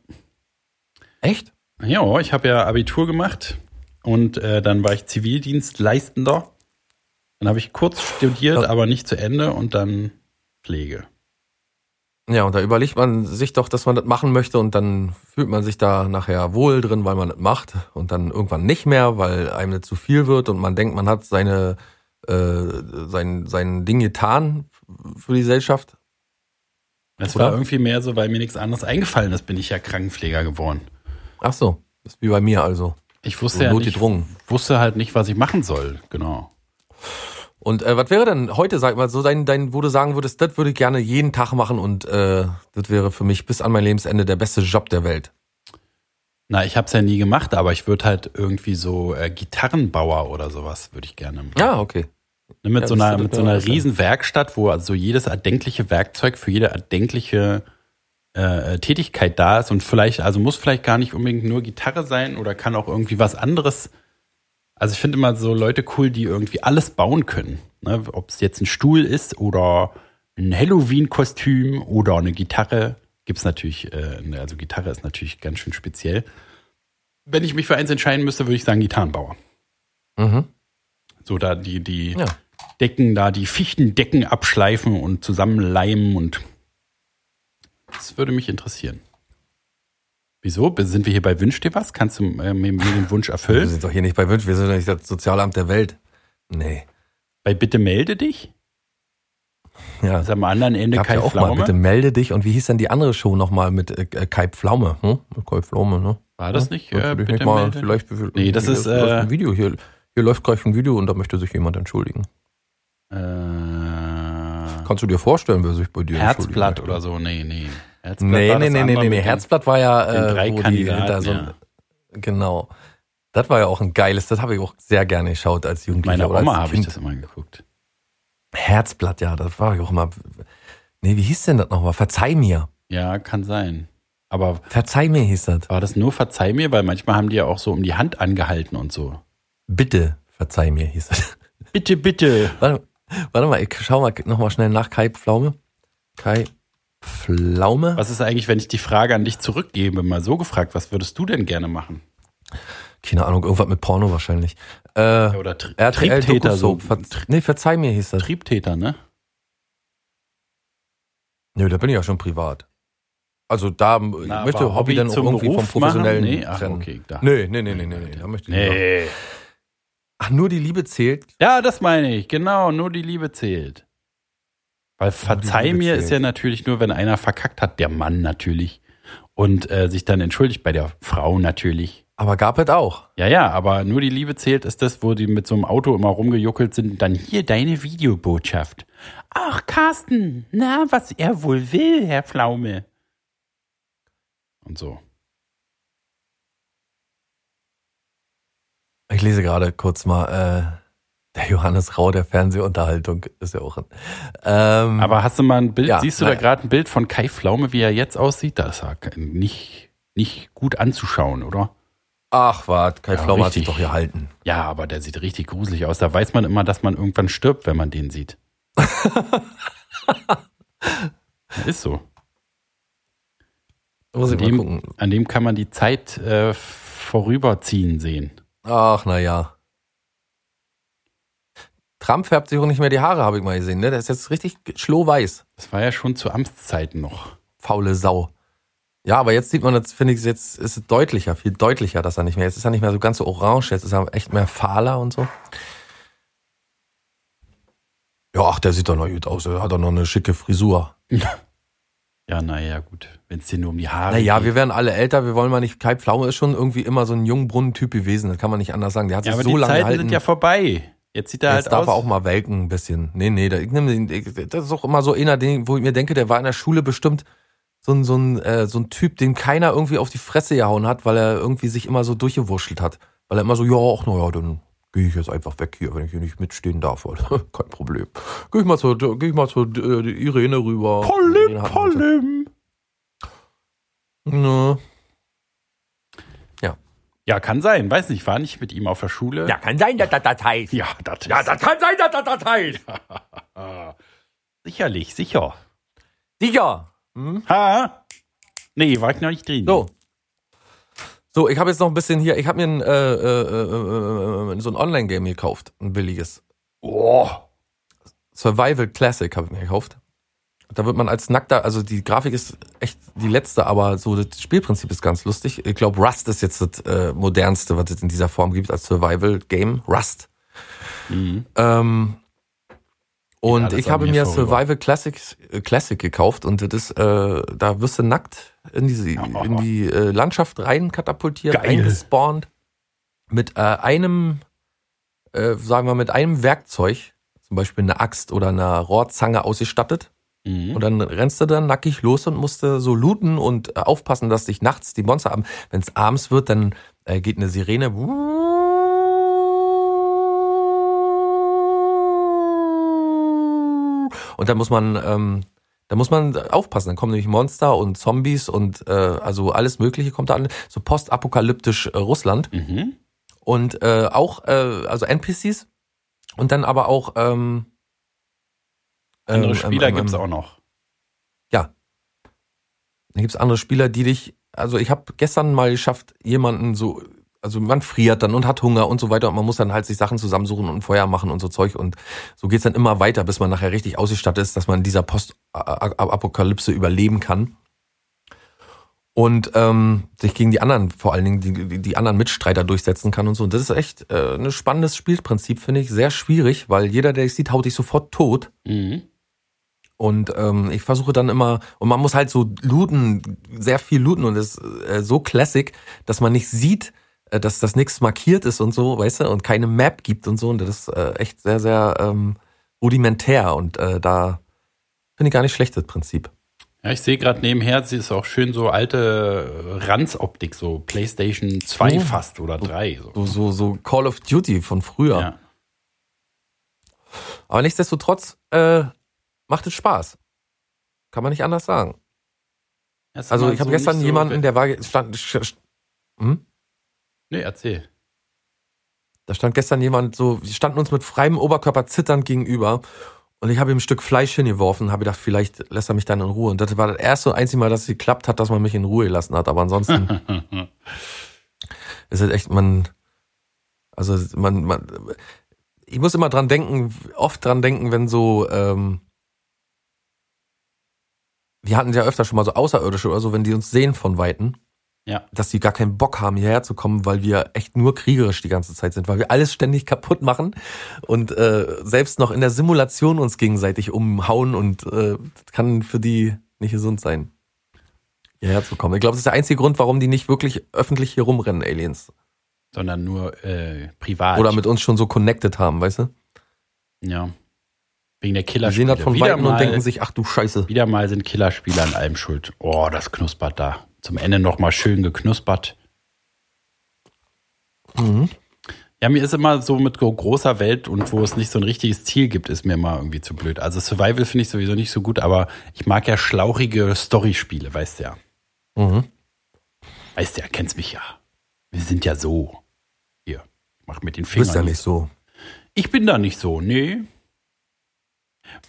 Echt? Ja, ich habe ja Abitur gemacht und äh, dann war ich Zivildienstleistender. Dann habe ich kurz studiert, aber nicht zu Ende und dann Pflege. Ja, und da überlegt man sich doch, dass man das machen möchte und dann fühlt man sich da nachher wohl drin, weil man das macht und dann irgendwann nicht mehr, weil einem das zu viel wird und man denkt, man hat seine, äh, sein, sein Ding getan für die Gesellschaft. Es Oder? war irgendwie mehr so, weil mir nichts anderes eingefallen ist, bin ich ja Krankenpfleger geworden. Ach so, das ist wie bei mir also. Ich wusste So ja nicht, wusste halt nicht, was ich machen soll. Genau. Und äh, was wäre denn heute, sag mal, so dein, dein, wo du sagen würdest, das würde ich gerne jeden Tag machen und äh, das wäre für mich bis an mein Lebensende der beste Job der Welt. Na, ich habe es ja nie gemacht, aber ich würde halt irgendwie so äh, Gitarrenbauer oder sowas würde ich gerne machen. Ja, okay. Ne, mit Ja, so einer, mit so einer riesen Werkstatt, wo also jedes erdenkliche Werkzeug für jede erdenkliche äh, Tätigkeit da ist und vielleicht, also muss vielleicht gar nicht unbedingt nur Gitarre sein oder kann auch irgendwie was anderes. Also ich finde immer so Leute cool, die irgendwie alles bauen können. Ne? Ob es jetzt ein Stuhl ist oder ein Halloween-Kostüm oder eine Gitarre, gibt's natürlich, äh, ne, also Gitarre ist natürlich ganz schön speziell. Wenn ich mich für eins entscheiden müsste, würde ich sagen Gitarrenbauer. Mhm. So da die, die Ja. Decken, da die Fichtendecken abschleifen und zusammenleimen und das würde mich interessieren. Wieso? Sind wir hier bei Wünsch dir was? Kannst du äh, mir, mir den Wunsch Wir erfüllen? sind doch hier nicht bei Wünsch, wir sind doch nicht das Sozialamt der Welt. Nee. Bei Bitte melde dich? Ja. Das ist am anderen Ende Gab Kai ja auch mal, Pflaume. bitte melde dich. Und wie hieß denn die andere Show nochmal mit äh, Kai Pflaume? Hm? Kai Pflaume, ne? War das nicht? Ja, Äh, bitte nicht mal vielleicht, Nee, das hier ist, läuft äh, ein Video. Hier, hier läuft gleich ein Video und da möchte sich jemand entschuldigen. Äh, Kannst du dir vorstellen, wer sich bei dir Herzblatt oder so? Nee, nee. Herzblatt Nee, war nee, nee, nee, nee, nee. Herzblatt war ja, äh, drei wo die hinter so ja. Genau. Das war ja auch ein geiles, das habe ich auch sehr gerne geschaut als Jugendlicher. Als Oma habe ich das immer geguckt. Herzblatt, ja, das war ich auch immer. Nee, wie hieß denn das nochmal? Verzeih mir. Ja, kann sein. Aber Verzeih mir hieß das. war das nur Verzeih mir? Weil manchmal haben die ja auch so um die Hand angehalten und so. Bitte, verzeih mir hieß das. Bitte, bitte. Warte, warte mal, ich schau mal nochmal schnell nach Kai Pflaume. Kai Pflaume? Was ist eigentlich, wenn ich die Frage an dich zurückgebe? Mal so gefragt, was würdest du denn gerne machen? Keine Ahnung, irgendwas mit Porno wahrscheinlich. Äh, Oder Tri RTL Triebtäter, so. Ver nee, verzeih mir hieß das. Triebtäter, ne? Nö, da bin ich ja schon privat. Also da Na, möchte aber Hobby dann auch irgendwie vom Beruf professionellen machen? Nee, ach, trennen. okay, da. Nee, nee, nee, nee, nee, nee, da möchte ich. Nee. Ach, nur die Liebe zählt. Ja, das meine ich. Genau, nur die Liebe zählt. Weil verzeih mir ist ja natürlich nur, wenn einer verkackt hat, der Mann natürlich. Und äh, sich dann entschuldigt bei der Frau natürlich. Aber gab es auch. Ja, ja, aber nur die Liebe zählt ist das, wo die mit so einem Auto immer rumgejuckelt sind. Dann hier deine Videobotschaft. Ach, Carsten, na, was er wohl will, Herr Pflaume. Und so. Ich lese gerade kurz mal, äh, der Johannes Rau der Fernsehunterhaltung ist ja auch ein. Ähm, Aber hast du mal ein Bild, Ja, siehst du da gerade ein Bild von Kai Pflaume, wie er jetzt aussieht? Das ist nicht, nicht gut anzuschauen, oder? ach, wart, Kai Ja, Pflaume hat sich richtig. doch gehalten. Ja, aber der sieht richtig gruselig aus. Da weiß man immer, dass man irgendwann stirbt, wenn man den sieht. ist so. Muss An ich mal dem, gucken. an dem kann man die Zeit äh, vorüberziehen sehen. Ach, na ja. Trump färbt sich auch nicht mehr die Haare, habe ich mal gesehen. Ne? Der ist jetzt richtig schlohweiß. Das war ja schon zu Amtszeiten noch. Faule Sau. Ja, aber jetzt sieht man, jetzt finde ich, jetzt ist es deutlicher, viel deutlicher, dass er nicht mehr, jetzt ist er nicht mehr so ganz so orange, jetzt ist er echt mehr fahler und so. Ja, ach, der sieht doch noch gut aus, er hat doch noch eine schicke Frisur. Ja, naja, gut. Wenn es dir nur um die Haare Naja, geht. wir werden alle älter, wir wollen mal nicht, Kai Pflaume ist schon irgendwie immer so ein Jungbrunnen-Typ gewesen, das kann man nicht anders sagen. Der hat ja, sich aber so die lange Zeiten gehalten. sind ja vorbei. Jetzt sieht er Jetzt halt darf aus. er auch mal welken ein bisschen. Nee, nee, da- ich nehm den, das ist auch immer so einer, den, wo ich mir denke, der war in der Schule bestimmt so ein, so ein, äh, so ein Typ, den keiner irgendwie auf die Fresse gehauen hat, weil er irgendwie sich immer so durchgewurschtelt hat. Weil er immer so, ja, ach, na ja, dann gehe ich jetzt einfach weg hier, wenn ich hier nicht mitstehen darf. Kein Problem. Geh ich mal zur, geh ich mal zur äh, Irene rüber. Irene hat- Pollim. Ja, kann sein. Weiß nicht, war nicht mit ihm auf der Schule. Ja, kann sein, dass das das heißt. ja das ist Ja, das kann sein, dass das das heißt. sicherlich, sicher. Sicher. Hm? Ha? Nee, war ich noch nicht drin. So. So, ich habe jetzt noch ein bisschen hier, ich habe mir ein, äh, äh, äh, äh, so ein Online-Game gekauft, ein billiges. Oh. Survival Classic habe ich mir gekauft. Da wird man als Nackter, also die Grafik ist echt die letzte, aber so das Spielprinzip ist ganz lustig. Ich glaube, Rust ist jetzt das äh, modernste, was es in dieser Form gibt als Survival-Game. Rust. Mhm. Ähm, und ich habe mir. Survival Classics, äh, Classic gekauft und das ist, äh, da wirst du nackt in, diese, in die äh, Landschaft rein katapultiert, Geil. eingespawnt mit äh, einem, äh, sagen wir, mit einem Werkzeug, zum Beispiel eine Axt oder eine Rohrzange ausgestattet. Mhm. Und dann rennst du dann nackig los und musst so looten und äh, aufpassen, dass dich nachts die Monster haben. Wenn es abends wird, dann äh, geht eine Sirene. Und dann muss man, ähm, da muss man aufpassen. Dann kommen nämlich Monster und Zombies und äh, also alles Mögliche kommt da an. So postapokalyptisch äh, Russland Mhm. und äh, auch äh, also NPCs und dann aber auch ähm, Andere ähm, Spieler ähm, gibt's ähm, auch noch. Da gibt's andere Spieler, die dich, also ich habe gestern mal geschafft, jemanden so, also man friert dann und hat Hunger und so weiter und man muss dann halt sich Sachen zusammensuchen und Feuer machen und so Zeug und so geht's dann immer weiter, bis man nachher richtig ausgestattet ist, dass man in dieser Postapokalypse überleben kann. Und ähm, sich gegen die anderen, vor allen Dingen die, die, die anderen Mitstreiter durchsetzen kann und so. Und das ist echt äh, ein spannendes Spielprinzip, finde ich. Sehr schwierig, weil jeder, der dich sieht, haut dich sofort tot. Mhm. Und ähm, ich versuche dann immer, und man muss halt so looten, sehr viel looten und es ist äh, so classic, dass man nicht sieht, äh, dass das nichts markiert ist und so, weißt du, und keine Map gibt und so. Und das ist äh, echt sehr, sehr ähm, rudimentär und äh, da finde ich gar nicht schlecht, das Prinzip. Ja, ich sehe gerade nebenher, sie ist auch schön so alte äh, Ranzoptik, so PlayStation 2 Oh. fast oder 3. So. So, so, so Call of Duty von früher. Ja. Aber nichtsdestotrotz äh, macht es Spaß. Kann man nicht anders sagen. Das Also ich habe so gestern so- jemanden, der war stand, hm? Nee, erzähl. Da stand gestern jemand so, wir standen uns mit freiem Oberkörper zitternd gegenüber und ich habe ihm ein Stück Fleisch hingeworfen, habe gedacht, vielleicht lässt er mich dann in Ruhe. Und das war das erste und einzige Mal, dass es geklappt hat, dass man mich in Ruhe gelassen hat. Aber ansonsten ist es echt, man, also man, man, ich muss immer dran denken, oft dran denken, wenn so, ähm, wir hatten ja öfter schon mal so Außerirdische oder so, wenn die uns sehen von Weitem ja. dass die gar keinen Bock haben, hierher zu kommen, weil wir echt nur kriegerisch die ganze Zeit sind, weil wir alles ständig kaputt machen und äh, selbst noch in der Simulation uns gegenseitig umhauen und äh, das kann für die nicht gesund sein, hierher zu kommen. Ich glaube, das ist der einzige Grund, warum die nicht wirklich öffentlich hier rumrennen, Aliens. Sondern nur äh, privat. Oder mit uns schon so connected haben, weißt du? Ja. Wegen der Die Killerspiele. sehen das von wieder Weitem und denken sich, ach du Scheiße. wieder mal sind Killerspiele an allem schuld. Oh, das knuspert da. Zum Ende noch mal schön geknuspert. Mhm. Ja, mir ist immer so mit großer Welt und wo es nicht so ein richtiges Ziel gibt, ist mir immer irgendwie zu blöd. Also Survival finde ich sowieso nicht so gut, aber ich mag ja schlauchige Storyspiele, weißt du ja. Mhm. Weißt du ja, kennst mich ja. Wir sind ja so. Hier, mach mit den Du Fingern. bist ja nicht so. Ich bin da nicht so, nee.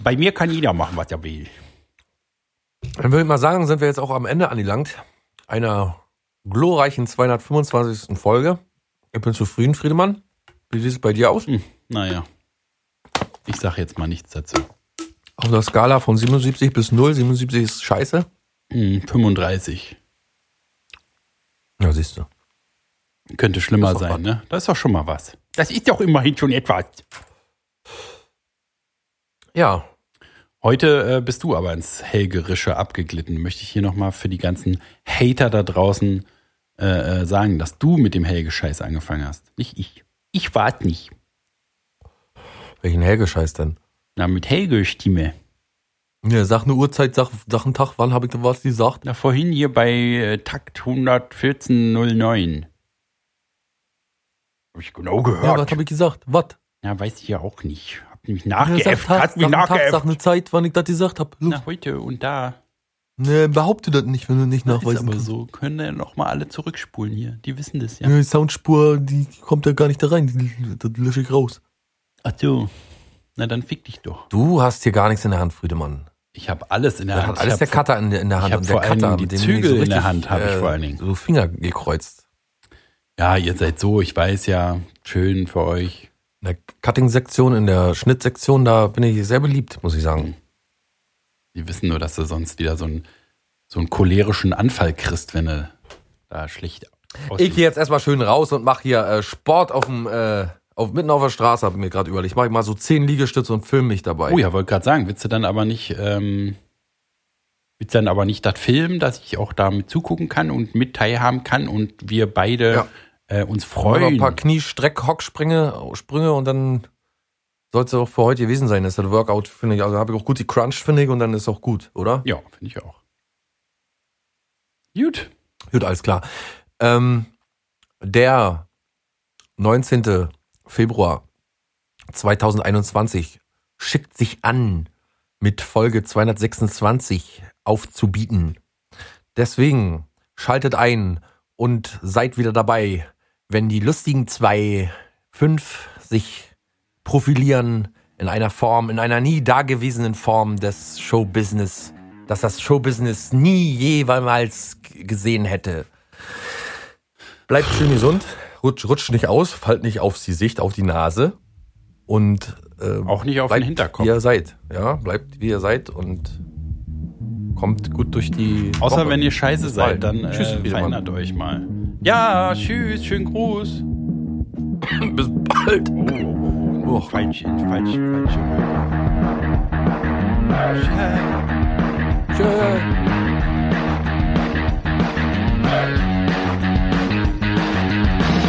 Bei mir kann jeder machen, was er will. Dann würde ich mal sagen, sind wir jetzt auch am Ende angelangt einer glorreichen 225. Folge. Ich bin zufrieden, Friedemann. Wie sieht es bei dir aus? Hm, naja. Ich sag jetzt mal nichts dazu. Auf der Skala von 77 bis 0. 77 ist scheiße. Hm, 35. Ja, siehst du. Könnte schlimmer sein, ne? Das ist doch schon mal was. Das ist doch immerhin schon etwas. Ja, Heute äh, bist du aber ins Helgerische abgeglitten. Möchte ich hier nochmal für die ganzen Hater da draußen äh, äh, sagen, dass du mit dem Helge-Scheiß angefangen hast. Nicht ich. Ich warte nicht. Welchen Helge-Scheiß denn? Na, mit Helge-Stimme. Ja, sag eine Uhrzeit, sag, sag einen Tag, wann habe ich da was gesagt? Na, vorhin hier bei äh, Takt 11409. Hab ich genau Ja, gehört. was habe ich gesagt? Was? Ja, weiß ich ja auch nicht. Nämlich nachgeäfft. Hat mich Tag, sag nachgeäfft. eine Zeit, wann ich das gesagt habe. Na, heute und da. Ne, behaupte das nicht, wenn du nicht Das ist nachweisen aber kannst. so. Können ja noch mal alle zurückspulen hier. Die wissen das ja. Die Soundspur, die kommt ja gar nicht da rein. Die, das lösche ich raus. Ach so. Na, dann fick dich doch. Du hast hier gar nichts in der Hand, Friedemann. Ich habe alles in der Hand. alles ich der Cutter in der, in der Hand. hab und vor der allen Cutter, die ich Zügel in der Hand, hab ich vor allen Dingen. So Finger gekreuzt. Ja, ihr seid so, ich weiß ja, schön für euch. In der Cutting-Sektion, in der Schnittsektion, da bin ich sehr beliebt, muss ich sagen. Die wissen nur, dass du sonst wieder so einen, so einen cholerischen Anfall kriegst, wenn du da schlecht Ich aussiehst. gehe jetzt erstmal schön raus und mache hier äh, Sport auf dem, äh, auf, mitten auf der Straße, habe ich mir gerade überlegt. Mach ich mal so zehn Liegestütze und film mich dabei. Oh ja, wollte gerade sagen, willst du dann aber nicht, ähm, willst du dann aber nicht das filmen, dass ich auch da mit zugucken kann und mit teilhaben kann und wir beide Ja. Äh, uns freuen. ein paar Kniestreck-Hocksprünge Sprünge und dann soll es auch für heute gewesen sein. Das ist das Workout, finde ich. Also habe ich auch gut die Crunch, finde ich, und dann ist auch gut, oder? Ja, finde ich auch. Gut. Gut, alles klar. Ähm, der 19. Februar 2021 schickt sich an, mit Folge 226 aufzubieten. Deswegen schaltet ein und seid wieder dabei, wenn die lustigen zwei fünf sich profilieren in einer Form, in einer nie dagewesenen Form des Showbusiness, dass das Showbusiness nie jemals gesehen hätte. Bleibt schön gesund, rutscht, rutscht nicht aus, fallt nicht auf die Sicht, auf die Nase und ähm, Auch nicht auf den bleibt, Hinterkopf. Wie ihr seid, ja, bleibt wie ihr seid und kommt gut durch die. Außer Woche. wenn ihr scheiße Bis seid, dann Tschüss, äh, verändert euch mal. Ja, tschüss, schönen Gruß. Bis bald. Oh, oh, oh, oh. Falsch, falsch, falsch.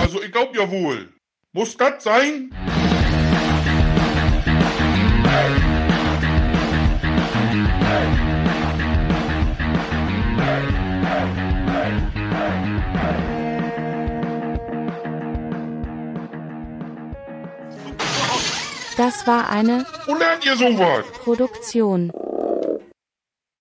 Also ich glaub ja wohl. Muss das sein? Das war eine Wo lernt ihr sowas? Produktion